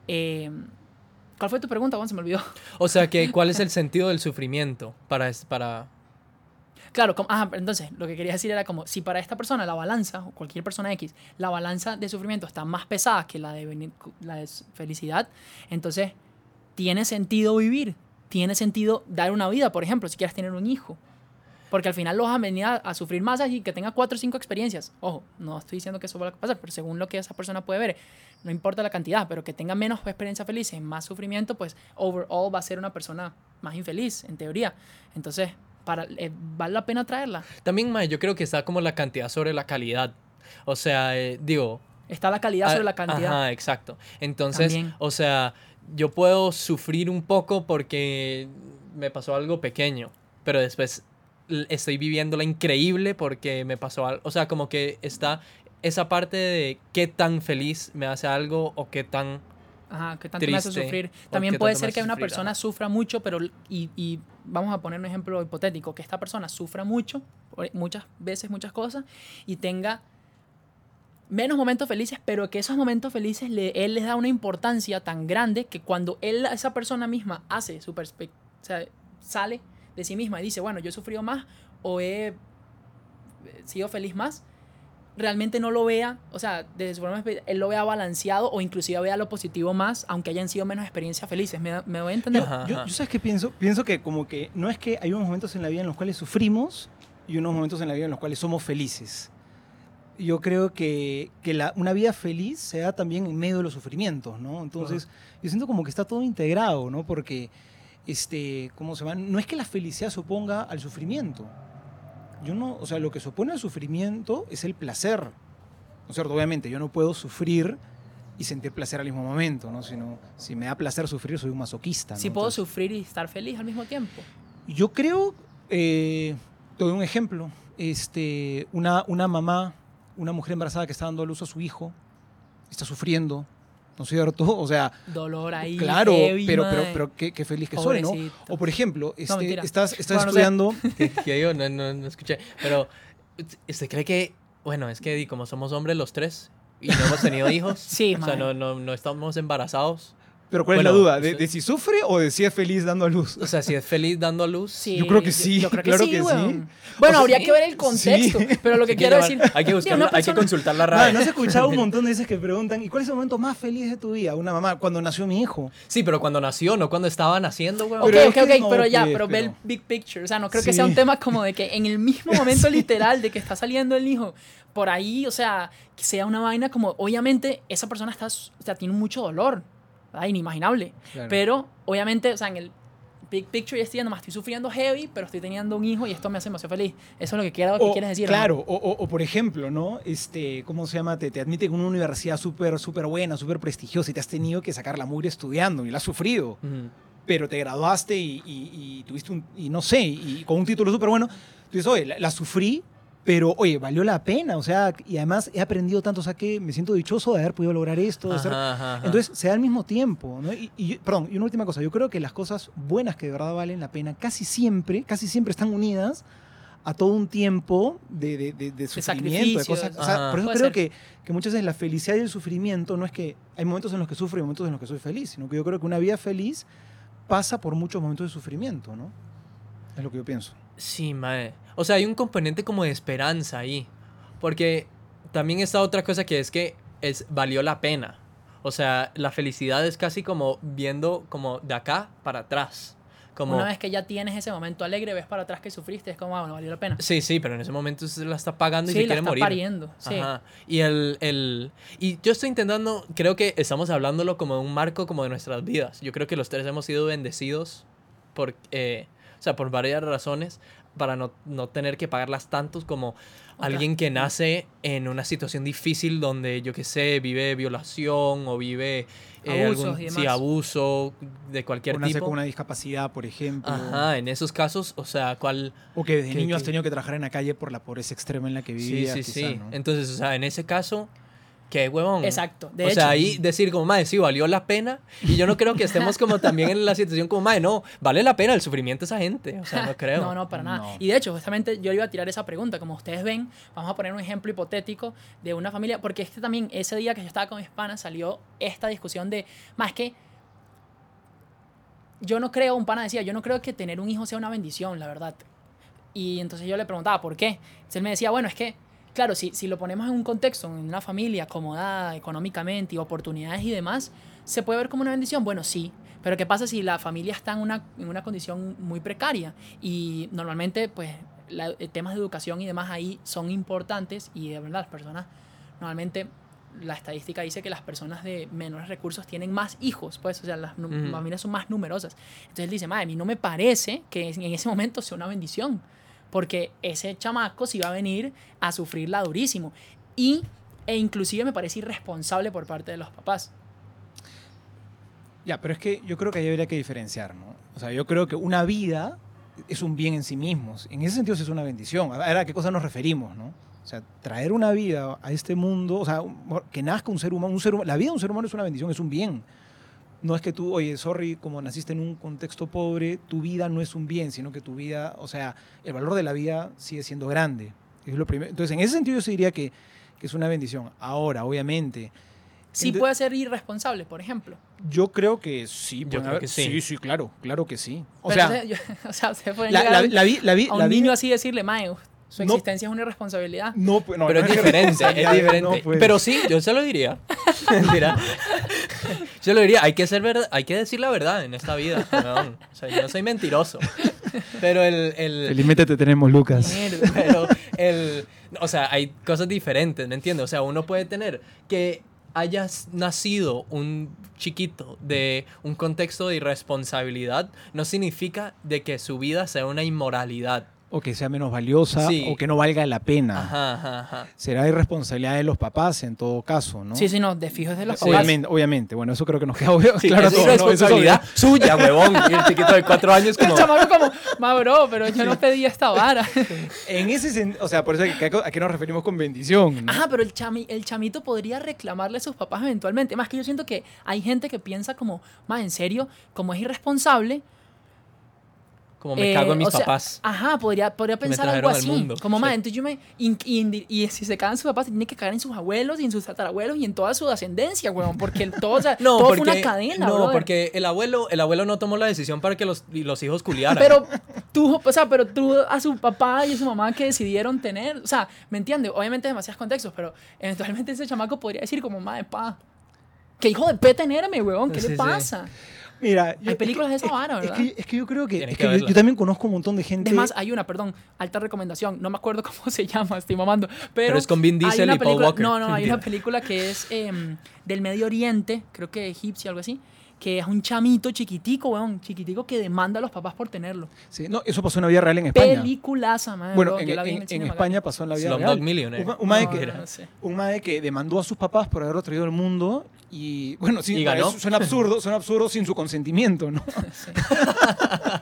Eh, ¿Cuál fue tu pregunta? Juan? Se me olvidó. O sea, que, ¿cuál es el sentido del sufrimiento para, para Claro, como, ajá, entonces lo que quería decir era como si para esta persona la balanza, o cualquier persona X, la balanza de sufrimiento está más pesada que la de, la de felicidad, entonces tiene sentido vivir, tiene sentido dar una vida, por ejemplo, si quieres tener un hijo. Porque al final lo vas a venir a, a sufrir más y que tenga cuatro o cinco experiencias. Ojo, no estoy diciendo que eso va a pasar, pero según lo que esa persona puede ver, no importa la cantidad, pero que tenga menos experiencias felices, más sufrimiento, pues overall va a ser una persona más infeliz, en teoría. Entonces, para, eh, vale la pena traerla. También, mae, yo creo que está como la cantidad sobre la calidad. O sea, eh, digo... Está la calidad sobre ah, la cantidad. Ajá, exacto. Entonces, También. o sea, yo puedo sufrir un poco porque me pasó algo pequeño, pero después estoy viviendo la increíble porque me pasó algo. O sea, como que está esa parte de qué tan feliz me hace algo o qué tan... Ajá, que tanto me hace triste, sufrir. También puede ser que una sufrir, persona ajá. sufra mucho, pero y, y vamos a poner un ejemplo hipotético, que esta persona sufra mucho, muchas veces, muchas cosas, y tenga menos momentos felices, pero que esos momentos felices le, él les da una importancia tan grande que cuando él, esa persona misma hace su perspectiva, o sea, sale de sí misma y dice, bueno, yo he sufrido más o he sido feliz más, realmente no lo vea, o sea, desde su forma de él lo vea balanceado o inclusive vea lo positivo más, aunque hayan sido menos experiencias felices. ¿Me, me voy a entender? Ajá, Yo, ajá. yo sabes qué pienso? Pienso que como que no es que hay unos momentos en la vida en los cuales sufrimos y unos momentos en la vida en los cuales somos felices. Yo creo que, que la, una vida feliz se da también en medio de los sufrimientos, ¿no? Entonces, yo siento como que está todo integrado, ¿no? Porque, este, ¿cómo se llama? No es que la felicidad se oponga al sufrimiento. Yo no, o sea, lo que se opone al sufrimiento es el placer. ¿No es cierto? Obviamente, yo no puedo sufrir y sentir placer al mismo momento, ¿no? Sino, si me da placer sufrir, soy un masoquista. ¿no? Si puedo Entonces, sufrir y estar feliz al mismo tiempo. yo creo, eh, te doy un ejemplo, este, una, una mamá, una mujer embarazada que está dando a luz a su hijo, está sufriendo, ¿no es cierto? O sea, Dolor ahí. claro, heavy, pero, pero, pero qué, qué feliz que soy, ¿no? Pobrecito. O por ejemplo, este, estás, estás Bueno, estudiando... que, que yo no, no, no escuché. Pero, ¿usted cree que, bueno, es que como somos hombres los tres y no hemos tenido hijos, Sí, o sea, no, no, no estamos embarazados, Pero ¿cuál Bueno, es la duda? ¿De, sí. de si sufre o de si es feliz dando a luz? o sea, si es feliz dando a luz, Sí, Yo creo que sí, Yo, creo que claro sí, que sí. weón. Bueno, sea, habría sí, que ver el contexto. sí. Pero lo que quiero llevar- decir. hay que Sí, buscar, una hay que persona- consultar la Ah, RAE. ¿No has escuchado un montón de veces que preguntan, ¿y cuál es el momento más feliz de tu vida? Una mamá, cuando nació mi hijo. Sí, pero cuando nació, no cuando estaba naciendo, güey. Ok, Pero ok, ok, no, pero ya, pues, pero ve el big picture. O sea, no creo que Sí. sea un tema como de que en el mismo momento literal de que está saliendo el hijo, por ahí, o sea, que sea una vaina como, obviamente, esa persona está, o sea, tiene mucho dolor, ¿verdad? Inimaginable. Claro. Pero, obviamente, o sea, en el big picture yo estoy diciendo, más estoy sufriendo heavy, pero estoy teniendo un hijo y esto me hace demasiado feliz. Eso es lo que, quiero, que O, quieres decir. ¿no? Claro, o, o- o por ejemplo, ¿no? Este, ¿Cómo se llama? Te, te admiten en una universidad súper súper buena, súper prestigiosa y te has tenido que sacar la mugre estudiando y la has sufrido. Ujú. Pero te graduaste y, y- y tuviste un, y no sé, y con un título súper bueno. Tú dices, oye, la, la sufrí, pero oye, valió la pena. O sea, y además he aprendido tanto, o sea, que me siento dichoso de haber podido lograr esto. Ajá, ajá, ajá. Entonces, se da al mismo tiempo, ¿no? Y, y- perdón, y una última cosa, yo creo que las cosas buenas que de verdad valen la pena casi siempre, casi siempre están unidas a todo un tiempo de, de, de- de sufrimiento, de cosas. o sea, por eso creo que, que muchas veces la felicidad y el sufrimiento no es que hay momentos en los que sufro y momentos en los que soy feliz, sino que yo creo que una vida feliz pasa por muchos momentos de sufrimiento, ¿no? Es lo que yo pienso. Sí, mae. O sea, hay un componente como de esperanza ahí. Porque también está otra cosa que es que es, valió la pena. O sea, la felicidad es casi como viendo como de acá para atrás. Como, Una vez que ya tienes ese momento alegre, ves para atrás que sufriste, es como, ah, bueno, valió la pena. Sí, sí, pero en ese momento usted la está pagando y Sí, se la quiere está morir. pariendo. Sí. Ajá. Y el, el y yo estoy intentando, creo que estamos hablándolo como de un marco como de nuestras vidas. Yo creo que los tres hemos sido bendecidos por, eh, o sea, por varias razones para no, no tener que pagarlas tantos como alguien que nace en una situación difícil donde, yo qué sé, vive violación o vive eh, algún sí, abuso de cualquier O nace tipo. con una discapacidad, por ejemplo. Ajá, en esos casos, o sea, ¿cuál, O que desde Que- niño has que- tenido que trabajar en la calle por la pobreza extrema en la que Sí, vivías. sí, quizá, sí. ¿no? Entonces, o sea, en ese caso, qué huevón. Exacto. De o hecho, sea, ahí decir como, madre, sí, valió la pena. Y yo no creo que estemos como también en la situación como, madre, no, vale la pena el sufrimiento de esa gente. O sea, no creo. No, no, para nada. No. Y de hecho, justamente yo iba a tirar esa pregunta. Como ustedes ven, vamos a poner un ejemplo hipotético de una familia, porque este también, ese día que yo estaba con mis panas, salió esta discusión de, más que, yo no creo, un pana decía, yo no creo que tener un hijo sea una bendición, la verdad. Y entonces yo le preguntaba, ¿por qué? Entonces él me decía, bueno, es que, claro, si, si lo ponemos en un contexto, en una familia acomodada económicamente y oportunidades y demás, ¿se puede ver como una bendición? Bueno, sí. Pero ¿qué pasa si la familia está en una, en una condición muy precaria? Y normalmente, pues, la- eh, temas de educación y demás ahí son importantes y de verdad las personas, normalmente la estadística dice que las personas de menores recursos tienen más hijos, pues, o sea, las Ujú. familias son más numerosas. Entonces él dice, madre, a mí no me parece que en ese momento sea una bendición, porque ese chamaco sí va a venir a sufrirla durísimo. Y, e inclusive me parece irresponsable por parte de los papás. Ya, pero es que yo creo que ahí habría que diferenciar, ¿no? O sea, yo creo que una vida es un bien en sí mismo. En ese sentido es una bendición. A ver, ¿a qué cosa nos referimos, no? O sea, traer una vida a este mundo, o sea, que nazca un ser humano, un ser la vida de un ser humano es una bendición, es un bien. No es que tú, oye, sorry, como naciste en un contexto pobre, tu vida no es un bien, sino que tu vida, o sea, el valor de la vida sigue siendo grande. Es lo primero. Entonces, en ese sentido yo sí diría que, que es una bendición. Ahora, obviamente, Sí puede ser irresponsable, por ejemplo. yo creo que sí. Yo creo que sí. Sí, sí, claro, claro que sí. O Pero sea, yo- o sea, pueden la, llegar la, la vi- la vi- a un la vi- niño así decirle, mae, su No. existencia es una irresponsabilidad. No, pues, no, Pero no es diferente, ya, es diferente. no, pues. Pero sí, yo se lo diría. Mentira. Yo lo diría, hay que ser verdad, hay que decir la verdad en esta vida. O sea, yo no soy mentiroso. Pero el, el, Felizmente te tenemos, Lucas. Pero el, o sea, hay cosas diferentes, ¿me entiendes? O sea, uno puede tener que hayas nacido un chiquito de un contexto de irresponsabilidad, no significa de que su vida sea una inmoralidad. O que sea menos valiosa Sí. o que no valga la pena. Ajá, ajá, ajá. Será irresponsabilidad de los papás en todo caso, ¿no? Sí, sí, no, de fijo es de los Sí. papás. Obviamente, obviamente. Bueno, eso creo que nos queda obvio- Sí, claro es responsabilidad suya, huevón. Y el chiquito de cuatro años El como... chamaco como, ma bro, pero yo no pedí esta vara. En ese sentido, o sea, por eso a qué nos referimos con bendición. ¿no? Ajá, pero el, chami, el chamito podría reclamarle a sus papás eventualmente. Más que yo siento que hay gente que piensa como, más en serio, como es irresponsable. Como me eh, cago en mis o sea, papás. Ajá, podría, podría pensar algo al así. mundo. Como, Sí. más, entonces yo me. Y, y- y si se cagan sus papás, se tiene que cagar en sus abuelos y en sus tatarabuelos y en toda su ascendencia, weón. Porque el- todo, o sea, No, todo porque, fue una cadena, no brother. porque el abuelo, el abuelo no tomó la decisión para que los, los hijos culiaran. Pero tú, o sea, pero tú a su papá y a su mamá que decidieron tener, o sea, ¿me entiendes? Obviamente demasiados contextos, pero eventualmente ese chamaco podría decir como, madre, pa, qué hijo de P tenerme, weón, ¿qué Sí, le sí. Mira, Hay películas de esa es- vara, es ¿verdad? que, es que yo creo que, es que que yo, yo también conozco un montón de gente. Es más, hay una, perdón, alta recomendación, no me acuerdo cómo se llama, estoy mamando, pero... Pero es con Vin Diesel y Paul Walker. No, no, hay una película que es em, del Medio Oriente, creo que egipcio, algo así, que es un chamito chiquitico, weón, chiquitico que demanda a los papás por tenerlo. Sí, no, eso pasó en la vida real en España. Peliculaza, man. bueno, bro, en, cine España pasó en la vida Slumdog real. Millionaire. Un, ma- un mae No, que, no, no sé. un mae que demandó a sus papás por haberlo traído al mundo y, bueno, sí, ¿Y ganó? eso suena absurdo, suena absurdo sin su consentimiento, ¿no? Sí.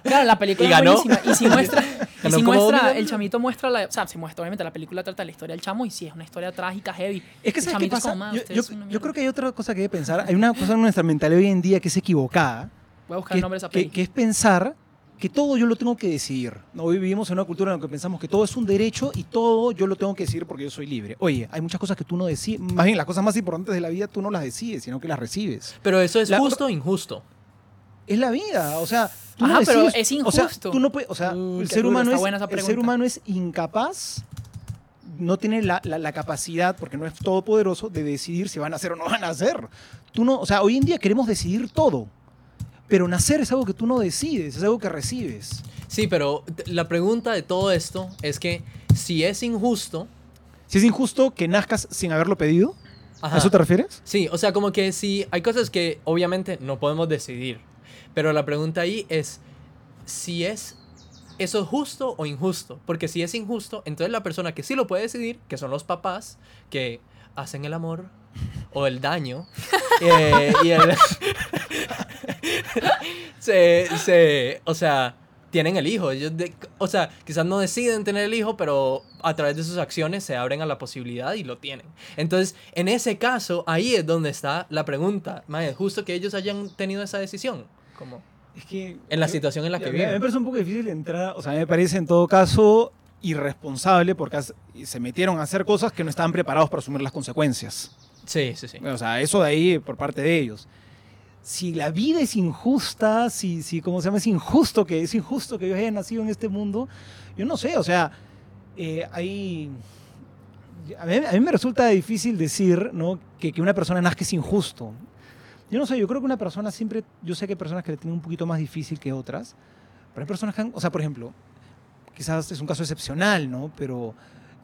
Claro, la película ¿Y es ganó? buenísima. Y si muestra, y ¿Ganó si como muestra el chamito muestra la, o sea, se muestra obviamente la película trata la historia del chamo y sí es una historia trágica, heavy. Es que El ¿sabes qué pasa? como, "Ma, Yo, yo- es una yo mierda". creo que hay otra cosa que hay que pensar. Hay una cosa en nuestra mentalidad hoy en día que es equivocada, voy a buscar que, el nombre de esa que- peli. que es pensar que todo yo lo tengo que decidir. ¿no? Hoy vivimos en una cultura en la que pensamos que todo es un derecho y todo yo lo tengo que decidir porque yo soy libre. Oye, hay muchas cosas que tú no decides. Más bien, las cosas más importantes de la vida tú no las decides, sino que las recibes. Pero eso es La- justo o injusto. Es la vida, o sea, Ajá, no pero es O sea, injusto. tú no puedes, o sea, Uy, el qué ser duro, humano está es buena esa el ser humano es incapaz no tiene la, la- la capacidad, porque no es todopoderoso, de decidir si van a hacer o no van a hacer. Tú no, o sea, hoy en día queremos decidir todo, pero nacer es algo que tú no decides, es algo que recibes. Sí, pero la pregunta de todo esto es que si es injusto... Si es injusto que nazcas sin haberlo pedido, Ajá. ¿a eso te refieres? Sí, o sea, como que si hay cosas que obviamente no podemos decidir, pero la pregunta ahí es si es eso es justo o injusto, porque si es injusto, entonces la persona que sí lo puede decidir, que son los papás que hacen el amor o el daño, eh, y el- se, se, o sea, tienen el hijo. Ellos de- o sea, quizás no deciden tener el hijo, pero a través de sus acciones se abren a la posibilidad y lo tienen. Entonces, en ese caso, ahí es donde está la pregunta. ¿es justo que ellos hayan tenido esa decisión? Como Es que... en la situación en la que A mí me parece un poco difícil entrar, o sea, me parece en todo caso irresponsable porque se metieron a hacer cosas que no estaban preparados para asumir las consecuencias. Sí, sí, sí. O sea, eso de ahí por parte de ellos. Si la vida es injusta, si, si ¿cómo se llama? Es injusto que es injusto que yo haya nacido en este mundo, yo no sé, o sea, eh, hay... A mí, a mí me resulta difícil decir ¿no? que, que una persona nazca es injusto. Yo no sé, yo creo que una persona siempre, yo sé que hay personas que le tienen un poquito más difícil que otras, pero hay personas que, han- o sea, por ejemplo, quizás es un caso excepcional, ¿no? Pero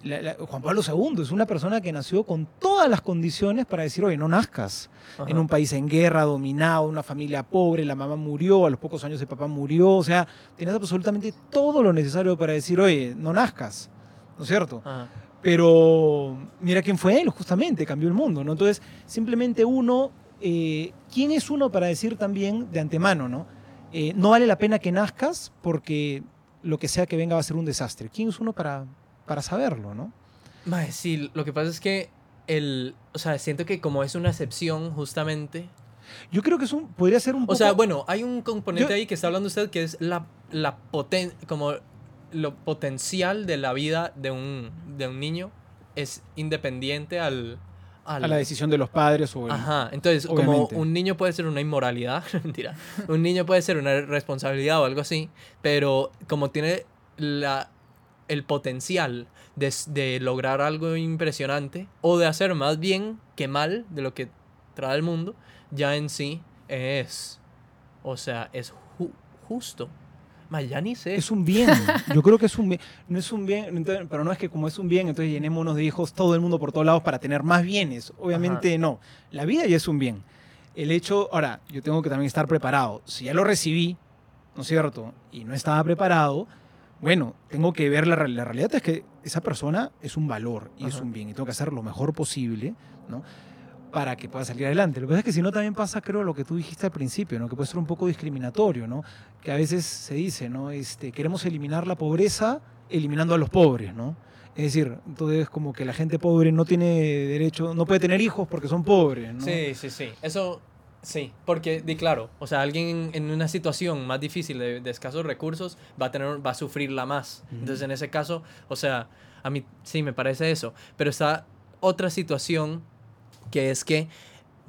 la- la- Juan Pablo II es una persona que nació con todas las condiciones para decir, oye, no nazcas en Ajá. un país en guerra, dominado, una familia pobre, la mamá murió, a los pocos años el papá murió, o sea, tenías absolutamente todo lo necesario para decir, oye, no nazcas, ¿no es cierto? Ajá. Pero mira quién fue él, justamente, cambió el mundo, ¿no? Entonces, simplemente uno, eh, ¿quién es uno para decir también de antemano, ¿no? Eh, no vale la pena que nazcas porque lo que sea que venga va a ser un desastre. ¿Quién es uno para, para saberlo, ¿no? Mae, sí, lo que pasa es que el, o sea, siento que como es una excepción justamente, Yo creo que es un, podría ser un poco... O sea, bueno, hay un componente Yo- ahí que está hablando usted que es la, la poten como lo potencial de la vida de un, de un niño es independiente al, a la decisión de los padres o el- Ajá, entonces Obviamente. como un niño puede ser una inmoralidad, mentira, un niño puede ser una responsabilidad o algo así, pero como tiene la, el potencial de, de lograr algo impresionante o de hacer más bien que mal de lo que trae el mundo, ya en sí es, o sea, es ju- justo. Ma, ya ni sé. Es un bien. Yo creo que es un bien. No es un bien, entonces- pero no es que como es un bien, entonces llenémonos de hijos todo el mundo por todos lados para tener más bienes. Obviamente no. La vida ya es un bien. El hecho, ahora, yo tengo que también estar preparado. Si ya lo recibí, ¿no es cierto? Y no estaba preparado, bueno, tengo que ver la, la realidad es que esa persona es un valor y es un bien y tengo que hacer lo mejor posible, ¿no? Para que pueda salir adelante. Lo que pasa es que si no también pasa, creo, lo que tú dijiste al principio, ¿no? Que puede ser un poco discriminatorio, ¿no? Que a veces se dice, ¿no? Este, queremos eliminar la pobreza eliminando a los pobres, ¿no? Es decir, entonces como que la gente pobre no tiene derecho, no puede tener hijos porque son pobres, ¿no? Sí, sí, sí. Eso, sí. Porque, claro, o sea, alguien en una situación más difícil de, de escasos recursos va a, tener, va a sufrirla más. Ujú. Entonces, en ese caso, o sea, a mí sí me parece eso. Pero está otra situación que es que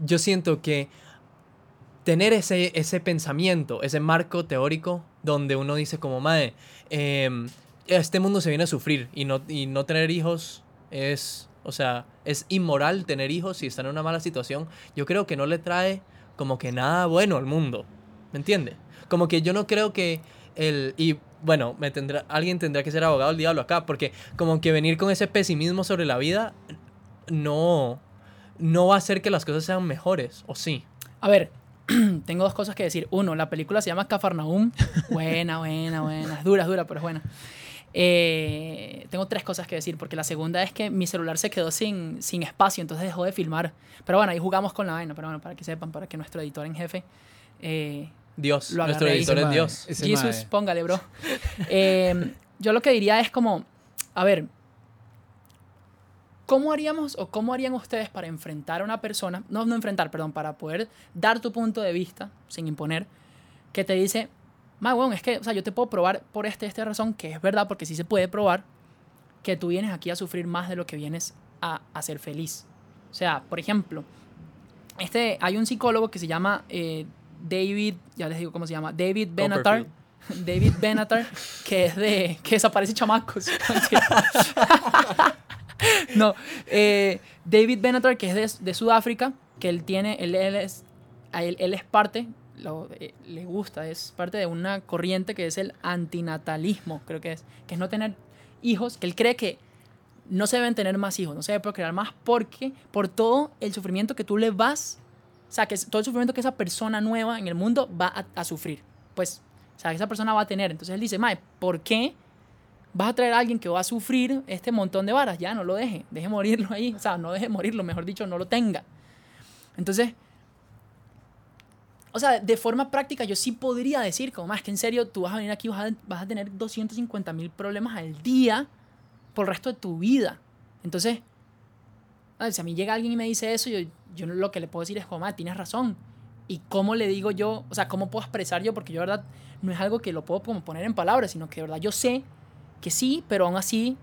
yo siento que tener ese, ese pensamiento, ese marco teórico donde uno dice como, mae, em, este mundo se viene a sufrir y no, y no tener hijos es, o sea, es inmoral tener hijos y estar en una mala situación, yo creo que no le trae como que nada bueno al mundo, ¿me entiende? Como que yo no creo que el, y bueno, me tendrá, alguien tendrá que ser abogado del diablo acá, porque como que venir con ese pesimismo sobre la vida no, no va a hacer que las cosas sean mejores, ¿o sí? A ver, tengo dos cosas que decir. Uno, la película se llama Cafarnaum. Buena, buena, buena. Es dura, es dura, pero es buena. Eh, tengo tres cosas que decir, porque la segunda es que mi celular se quedó sin, sin espacio, entonces dejó de filmar. Pero bueno, ahí jugamos con la vaina, pero bueno, para que sepan, para que nuestro editor en jefe... eh, Dios, Lo nuestro editor es Dios. ese Jesus, mae. póngale, bro. Eh, yo lo que diría es como, a ver, ¿cómo haríamos o cómo harían ustedes para enfrentar a una persona, no, no enfrentar, perdón, para poder dar tu punto de vista sin imponer, que te dice, ma, weón, es que, o sea, yo te puedo probar por este, esta razón, que es verdad, porque sí se puede probar, que tú vienes aquí a sufrir más de lo que vienes a, a ser feliz. O sea, por ejemplo, este, hay un psicólogo que se llama eh, David, ya les digo cómo se llama, David Benatar. David Benatar, que es de. que desaparece chamacos. no, eh, David Benatar, que es de, Sudáfrica, que él tiene, él, es, él, es parte, eh, le gusta, es parte de una corriente que es el antinatalismo, creo que es, que es no tener hijos, que él cree que no se deben tener más hijos, no se debe procrear más porque por todo el sufrimiento que tú le vas, o sea, que todo el sufrimiento que esa persona nueva en el mundo va a, sufrir, pues, o sea, esa persona va a tener. Entonces él dice, Mae, ¿por qué vas a traer a alguien que va a sufrir este montón de varas? Ya, no lo deje, deje morirlo ahí, o sea, no deje morirlo, mejor dicho, no lo tenga. Entonces, o sea, de forma práctica yo sí podría decir, como más que en serio, tú vas a venir aquí, vas a, vas a tener 250 mil problemas al día por el resto de tu vida. Entonces, a si a mí llega alguien y me dice eso, yo, yo lo que le puedo decir es, como, "Ah, tienes razón. ¿Y cómo le digo yo? O sea, ¿cómo puedo expresar yo? Porque yo, de verdad, no es algo que lo puedo como poner en palabras, sino que, de verdad, yo sé que sí, pero aún así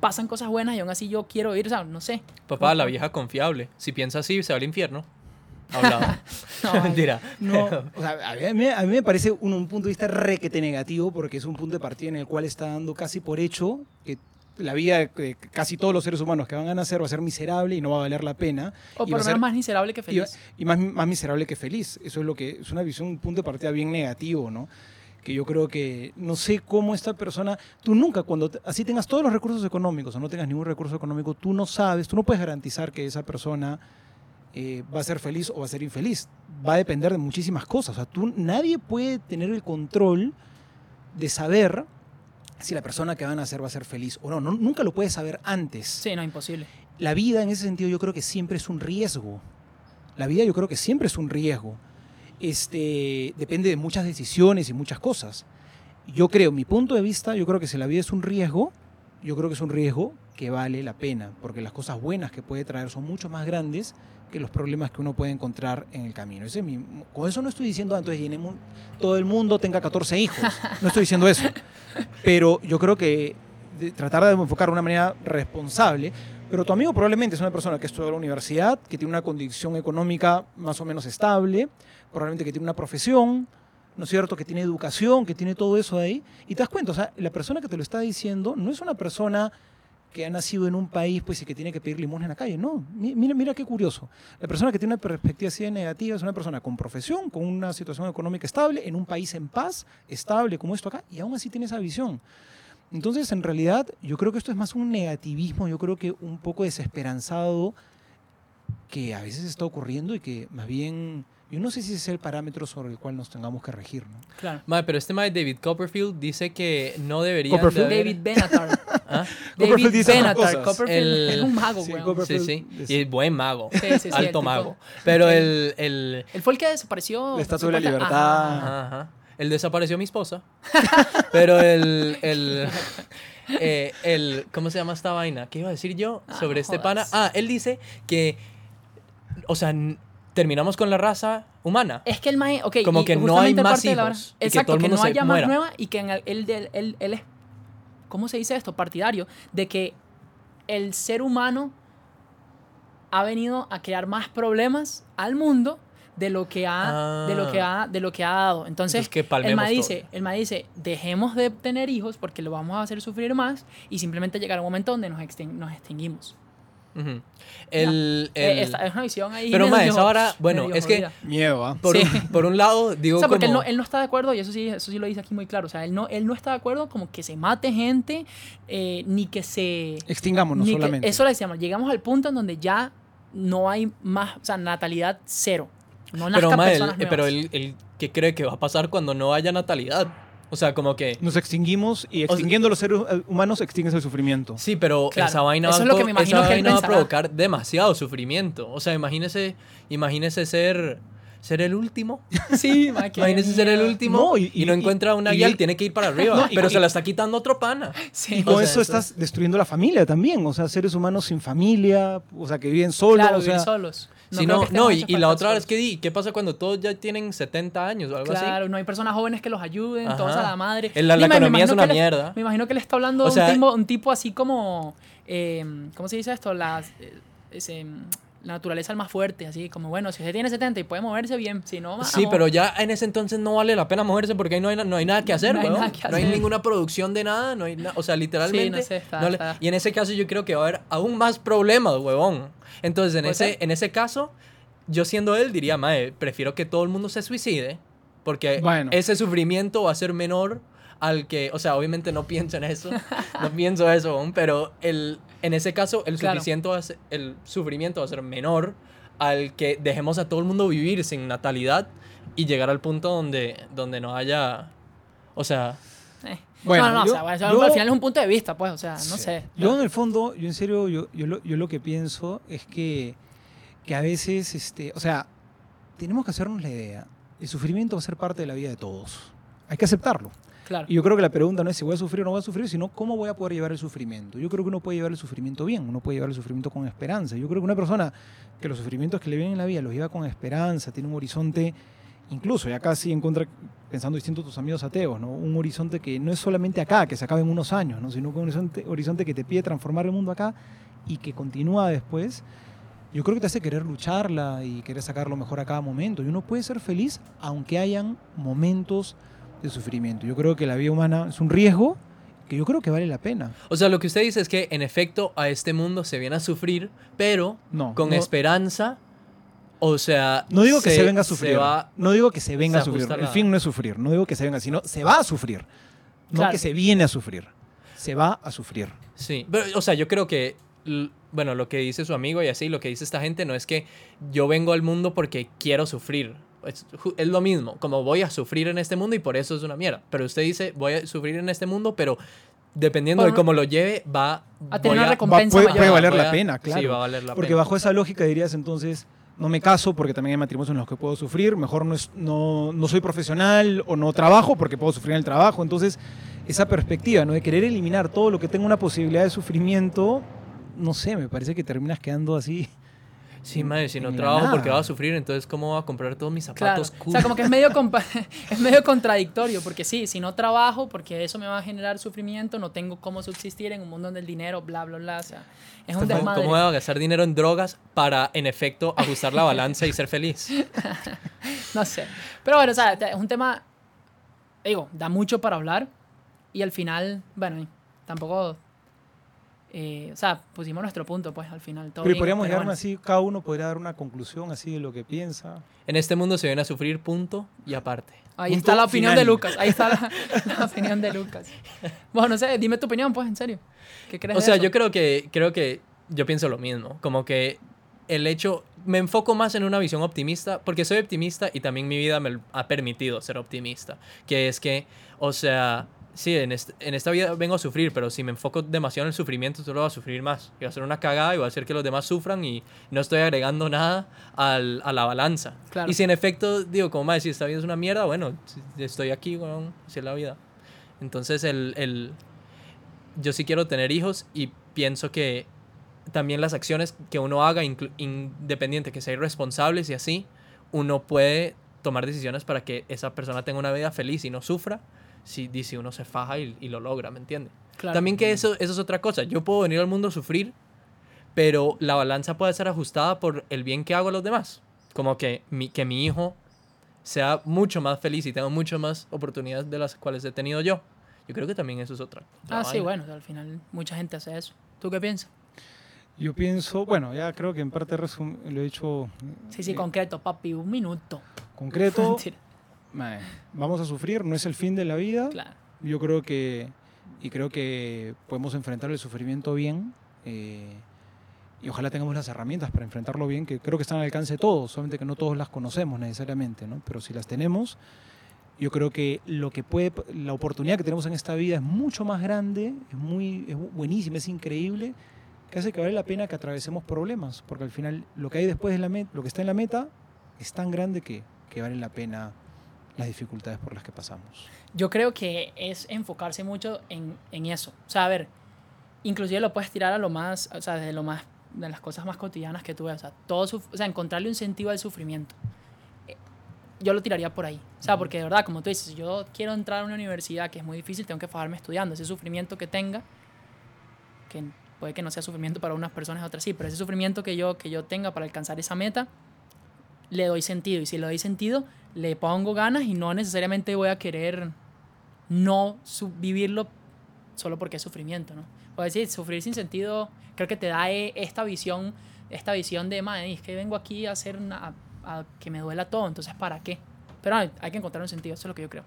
pasan cosas buenas y aún así yo quiero ir, o sea, no sé. Papá, la vieja confiable. Si piensa así, se va al infierno. Hablado. No, Mentira. No, o sea, a mí, a mí me parece un, un punto de vista requete negativo porque es un punto de partida en el cual está dando casi por hecho que la vida de casi todos los seres humanos que van a nacer va a ser miserable y no va a valer la pena. O y por lo menos más miserable que y feliz. y más, más miserable que feliz. Eso es lo que es una visión, un punto de partida bien negativo, ¿no? Que yo creo que no sé cómo esta persona, tú nunca cuando así tengas todos los recursos económicos o no tengas ningún recurso económico, tú no sabes, tú no puedes garantizar que esa persona eh, va a ser feliz o va a ser infeliz. Va a depender de muchísimas cosas. O sea, tú, nadie puede tener el control de saber si la persona que van a nacer va a ser feliz o no. no nunca lo puedes saber antes Sí, no, imposible. la vida en ese sentido yo creo que siempre es un riesgo. La vida yo creo que siempre es un riesgo. Este, depende de muchas decisiones y muchas cosas. Yo creo, mi punto de vista, yo creo que si la vida es un riesgo, yo creo que es un riesgo que vale la pena, porque las cosas buenas que puede traer son mucho más grandes que los problemas que uno puede encontrar en el camino. Ese es mi- con eso no estoy diciendo, "Ah, entonces todo el mundo tenga 14 hijos. No estoy diciendo eso. Pero yo creo que de- tratar de enfocar de una manera responsable. Pero tu amigo probablemente es una persona que estudió en la universidad, que tiene una condición económica más o menos estable, probablemente que tiene una profesión, ¿no es cierto? Que tiene educación, que tiene todo eso ahí. Y te das cuenta, o sea, la persona que te lo está diciendo no es una persona que ha nacido en un país pues y que tiene que pedir limosna en la calle. No, Mi- mira, mira qué curioso. La persona que tiene una perspectiva así de negativa es una persona con profesión, con una situación económica estable, en un país en paz, estable como esto acá, y aún así tiene esa visión. Entonces, en realidad, yo creo que esto es más un negativismo, yo creo que un poco desesperanzado que a veces está ocurriendo y que más bien Yo no sé si ese es el parámetro sobre el cual nos tengamos que regir, ¿no? Claro. Mae, pero este mae David Copperfield dice que no debería Copperfield. David Benatar. ¿Ah? Copperfield David dice más Benatar. cosas. Copperfield El- es un mago, Sí, weón. Sí, sí. Es- Y buen mago. Sí, sí, sí, el Alto tipo- mago. Pero el, el, Él fue el que desapareció. La Estatua de la Libertad. Ajá. Ajá, ajá. Él desapareció mi esposa. Pero el. el eh, el, ¿Cómo se llama esta vaina? ¿Qué iba a decir yo Ah, sobre no este pana? Ah, él dice que. O sea, terminamos con la raza humana. Es que el mae, ok, Como que no hay más la- hijos que Exacto, que, mundo no haya más nueva y que en el- él, él- él es, ¿cómo se dice esto? Partidario de que el ser humano ha venido a crear más problemas al mundo de lo que ha, de lo que ha, de lo que ha dado. Entonces, Entonces, que el todo. dice, el mae dice, dejemos de tener hijos porque lo vamos a hacer sufrir más y simplemente llegará un momento donde nos, extin- nos extinguimos. El, Eh, el- esta es una visión ahí. Pero, esa vara- bueno, es que-. Miedo, ¿ah? por, Sí. un, por un lado, digo O sea, porque él como... no, él no está de acuerdo, y eso sí, eso sí lo dice aquí muy claro. O sea, él no, él no está de acuerdo como que se mate gente, eh, ni que se. Extingámonos ni que- solamente. eso le decíamos, llegamos al punto en donde ya no hay más, o sea, natalidad cero. No pero, personas eh, pero nuevas. él, él, ¿qué cree que va a pasar cuando no haya natalidad? O sea, como que... Nos extinguimos y sea- extinguiendo los seres humanos extingues el sufrimiento. Sí, pero Claro, esa vaina, eso va, es lo a que me esa que vaina va a provocar demasiado sufrimiento. O sea, imagínese, imagínese ser, ser el último. Sí, Imagínese ser el último No, y, y- no encuentra una y guía él- y tiene que ir para arriba. No, pero y- se la está quitando otro pana. Sí. Y con O sea, eso eso estás destruyendo la familia también. O sea, seres humanos sin familia, o sea, que viven solos. Claro, o sea, vivir solos. No, no, y, y la otra es que, di, ¿qué pasa cuando todos ya tienen 70 años o algo Claro, así? no hay personas jóvenes que los ayuden, Ajá. todos a la madre. El- la- la me economía es una mierda. Me imagino que le está hablando O sea- un, tipo, un tipo así como. eh, ¿Cómo se dice esto? Las, eh, ese, la naturaleza es más fuerte, así como, bueno, si usted tiene 70 y puede moverse bien, si no, Sí, pero ya en ese entonces no vale la pena moverse porque ahí no hay, no hay nada que hacer, No hay nada que No hay hacer. ninguna producción de nada, no hay na- o sea, literalmente. no sé, está- no le- está. Y en ese caso yo creo que va a haber aún más problemas, huevón. Entonces, en ese, ser. en ese caso, yo siendo él diría, mae, prefiero que todo el mundo se suicide porque Bueno. ese sufrimiento va a ser menor al que, o sea, obviamente no pienso en eso, no pienso eso, pero el, en ese caso el, Claro. suficiente va a ser- el sufrimiento va a ser menor al que dejemos a todo el mundo vivir sin natalidad y llegar al punto donde, donde no haya, o sea, Eh. Bueno, no, no, yo- o sea, bueno, eso yo- al final es un punto de vista, pues, o sea, no sé. Yo en el fondo, yo en serio, yo, yo, lo, yo lo que pienso es que, que a veces, este, o sea, tenemos que hacernos la idea. El sufrimiento va a ser parte de la vida de todos. Hay que aceptarlo. Y yo creo que la pregunta no es si voy a sufrir o no voy a sufrir, sino cómo voy a poder llevar el sufrimiento. Yo creo que uno puede llevar el sufrimiento bien, uno puede llevar el sufrimiento con esperanza. Yo creo que una persona que los sufrimientos que le vienen en la vida los lleva con esperanza, tiene un horizonte, incluso ya casi en contra, pensando distinto tus amigos ateos, ¿no? un horizonte que no es solamente acá, que se acabe en unos años, ¿no? sino que un horizonte, horizonte que te pide transformar el mundo acá y que continúa después. Yo creo que te hace querer lucharla y querer sacar lo mejor a cada momento. Y uno puede ser feliz aunque hayan momentos de sufrimiento. Yo creo que la vida humana es un riesgo que yo creo que vale la pena. o sea, lo que usted dice es que en efecto a este mundo se viene a sufrir, pero No, con no, esperanza, o sea, no digo que se, venga a sufrir. va- no digo que se venga se a sufrir. El fin no es sufrir. No digo que se venga, sino se va a sufrir. No Claro. que se viene a sufrir. Se va a sufrir. Sí, pero, o sea, yo creo que, bueno, lo que dice su amigo y así, lo que dice esta gente no es que yo vengo al mundo porque quiero sufrir. Es, es lo mismo, como voy a sufrir en este mundo y por eso es una mierda. Pero usted dice, voy a sufrir en este mundo, pero dependiendo de Por- cómo lo lleve, va A tener una Va- recompensa puede, mayor. puede valer la a- pena, claro. Sí, va a valer la Porque pena. bajo esa lógica dirías entonces, no me caso porque también hay matrimonios en los que puedo sufrir, mejor no, es, no, no soy profesional o no trabajo porque puedo sufrir en el trabajo. Entonces, esa perspectiva ¿no? de querer eliminar todo lo que tenga una posibilidad de sufrimiento, no sé, me parece que terminas quedando así. Sí, madre, si no trabajo porque va a sufrir, entonces ¿cómo voy a comprar todos mis Claro. zapatos O cool? sea, como que es medio, es medio contradictorio, porque sí, si no trabajo, porque eso me va a generar sufrimiento, no tengo cómo subsistir en un mundo donde el dinero, bla, bla, bla. O sea, es un ¿Cómo, desmadre. cómo voy a gastar dinero en drogas para, en efecto, ajustar la balanza y ser feliz? No sé. Pero bueno, o sea, es un tema, digo, da mucho para hablar y al final, bueno, tampoco, eh, o sea, pusimos nuestro punto, pues, al final. Todo Pero bien, podríamos llegar bueno. así, cada uno podría dar una conclusión así de lo que piensa. En este mundo se viene a sufrir, punto y aparte. Ahí Punto está la opinión de final. Lucas, ahí está la, la opinión de Lucas. Bueno, no sé, dime tu opinión, pues, en serio. ¿Qué crees O de sea, eso? yo creo que, creo que yo pienso lo mismo. Como que el hecho, me enfoco más en una visión optimista, porque soy optimista y también mi vida me ha permitido ser optimista, que es que, o sea, sí, en, est- en esta vida vengo a sufrir, pero si me enfoco demasiado en el sufrimiento, solo voy a sufrir más. Y va a ser una cagada y va a hacer que los demás sufran y no estoy agregando nada al- a la balanza. Claro. Y si en efecto, digo, como más, si esta vida es una mierda, bueno, estoy aquí, bueno, así es la vida. Entonces, el, el, yo sí quiero tener hijos y pienso que también las acciones que uno haga, independiente que sea irresponsables y así, uno puede tomar decisiones para que esa persona tenga una vida feliz y no sufra si, si uno se faja y, y lo logra, ¿me entiende? Claro. También que eso, eso es otra cosa. Yo puedo venir al mundo a sufrir, pero la balanza puede ser ajustada por el bien que hago a los demás. Como que mi, que mi hijo sea mucho más feliz y tenga mucho más oportunidades de las cuales he tenido yo. Yo creo que también eso es otra. otra Ah, sí, bueno, al final mucha gente hace eso. ¿Tú qué piensas? Yo pienso, bueno, ya creo que en parte resum- lo he hecho Sí, sí, eh, concreto, papi, un minuto. concreto. Vamos a sufrir, no es el fin de la vida. claro. Yo creo que, y creo que podemos enfrentar el sufrimiento bien. eh, y ojalá tengamos las herramientas para enfrentarlo bien, que creo que están al alcance de todos, solamente que no todos las conocemos necesariamente, ¿no? Pero si las tenemos, yo creo que lo que puede, la oportunidad que tenemos en esta vida es mucho más grande, es muy, es buenísima, es increíble, que hace que vale la pena que atravesemos problemas, porque al final lo que hay después de la meta, lo que está en la meta, es tan grande que, que vale la pena las dificultades por las que pasamos. Yo creo que es enfocarse mucho en, en eso. O sea, a ver, inclusive lo puedes tirar a lo más, o sea, desde lo más, de las cosas más cotidianas que tú ves. O sea, todo o sea, encontrarle un sentido al sufrimiento. Eh, Yo lo tiraría por ahí. O sea, porque de verdad, como tú dices, si yo quiero entrar a una universidad que es muy difícil, tengo que fajarme estudiando. Ese sufrimiento que tenga, que puede que no sea sufrimiento para unas personas y otras sí, pero ese sufrimiento que yo, que yo tenga para alcanzar esa meta, le doy sentido. Y si le doy sentido, le pongo ganas y no necesariamente voy a querer no vivirlo solo porque es sufrimiento, ¿no? O decir, sufrir sin sentido, creo que te da eh, esta visión, esta visión de, "Mae, es que vengo aquí a hacer una, a, a que me duela todo, entonces ¿para qué? Pero hay, hay que encontrar un sentido, eso es lo que yo creo.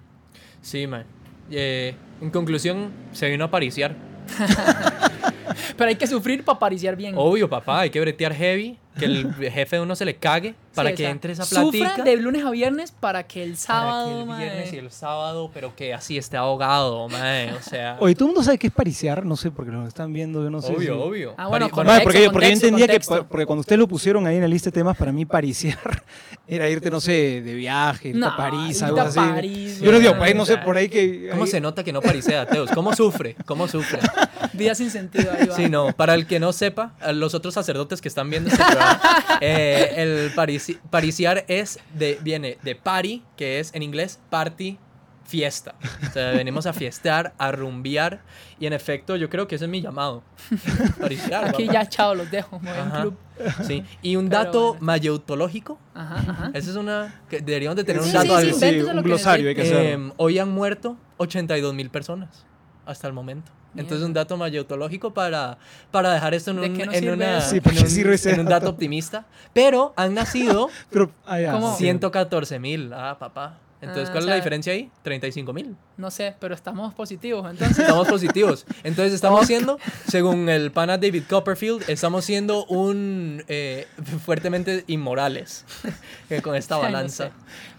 Sí, man. Eh, en conclusión, se vino a pariciar. Pero hay que sufrir para pariciar bien. Obvio, papá, hay que bretear heavy, que el jefe de uno se le cague para Sí, o que sea, entre esa Sufra platica. de lunes a viernes para que el para sábado, que el mae, viernes y el sábado, pero que así esté ahogado, man. O sea, Oye, ¿todo el mundo sabe qué es pariciar? No sé, porque lo están viendo, yo no sé. obvio, si- obvio. Ah, bueno, con- No, Contexto, porque, porque yo entendía contexto. que, porque cuando ustedes lo pusieron ahí en la lista de temas, para mí pariciar era irte, no sé, de viaje, irte No, a París, algo así. París, yo no digo, güey. París, no sé, por ahí que... ¿Cómo ahí- se nota que no parisea, Teos? ¿Cómo sufre? ¿Cómo sufre? Vida sin sentido ahí va. Sí, no. Para el que no sepa, los otros sacerdotes que están viendo este programa, eh, el parisi- pariciar es de, viene de party, que es en inglés party, fiesta. O sea, venimos a fiestear, a rumbear. Y en efecto, yo creo que ese es mi llamado. Pariciar. Aquí papá. ya, chao, los dejo, voy un Ajá. club. Sí. Y un Pero dato bueno. mayeutológico. Ajá, ajá. Esa es una. que deberíamos de tener un Sí, dato sí, sí, invéntese un glosario hay que. Eh, hoy han muerto 82 mil personas hasta el momento. Entonces, Mierda. un dato mayeutológico para, para dejar esto en ¿De un, en una-? Sí, ¿para en un- en un dato optimista. Pero han nacido Pero, ah. 114 mil. Ah, papá. Entonces, Ah, ¿cuál o es la sea- diferencia ahí? 35 mil. No sé, pero estamos positivos, entonces. Estamos positivos. Entonces, estamos siendo, según el pana David Copperfield, estamos siendo un eh, fuertemente inmorales eh, con esta Ay, no balanza. sé.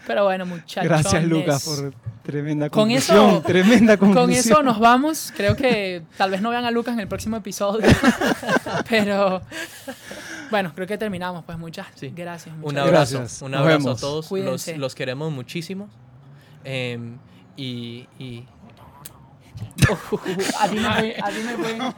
Pero bueno, muchachos. Gracias, Lucas, por tremenda Con conclusión. eso- tremenda conclusión. Con eso nos vamos. Creo que tal vez no vean a Lucas en el próximo episodio. pero bueno, creo que terminamos. Pues muchas Sí. gracias. Un muchas abrazo, Gracias. un Nos abrazo a todos. Los, queremos muchísimo. Y. A me. A me.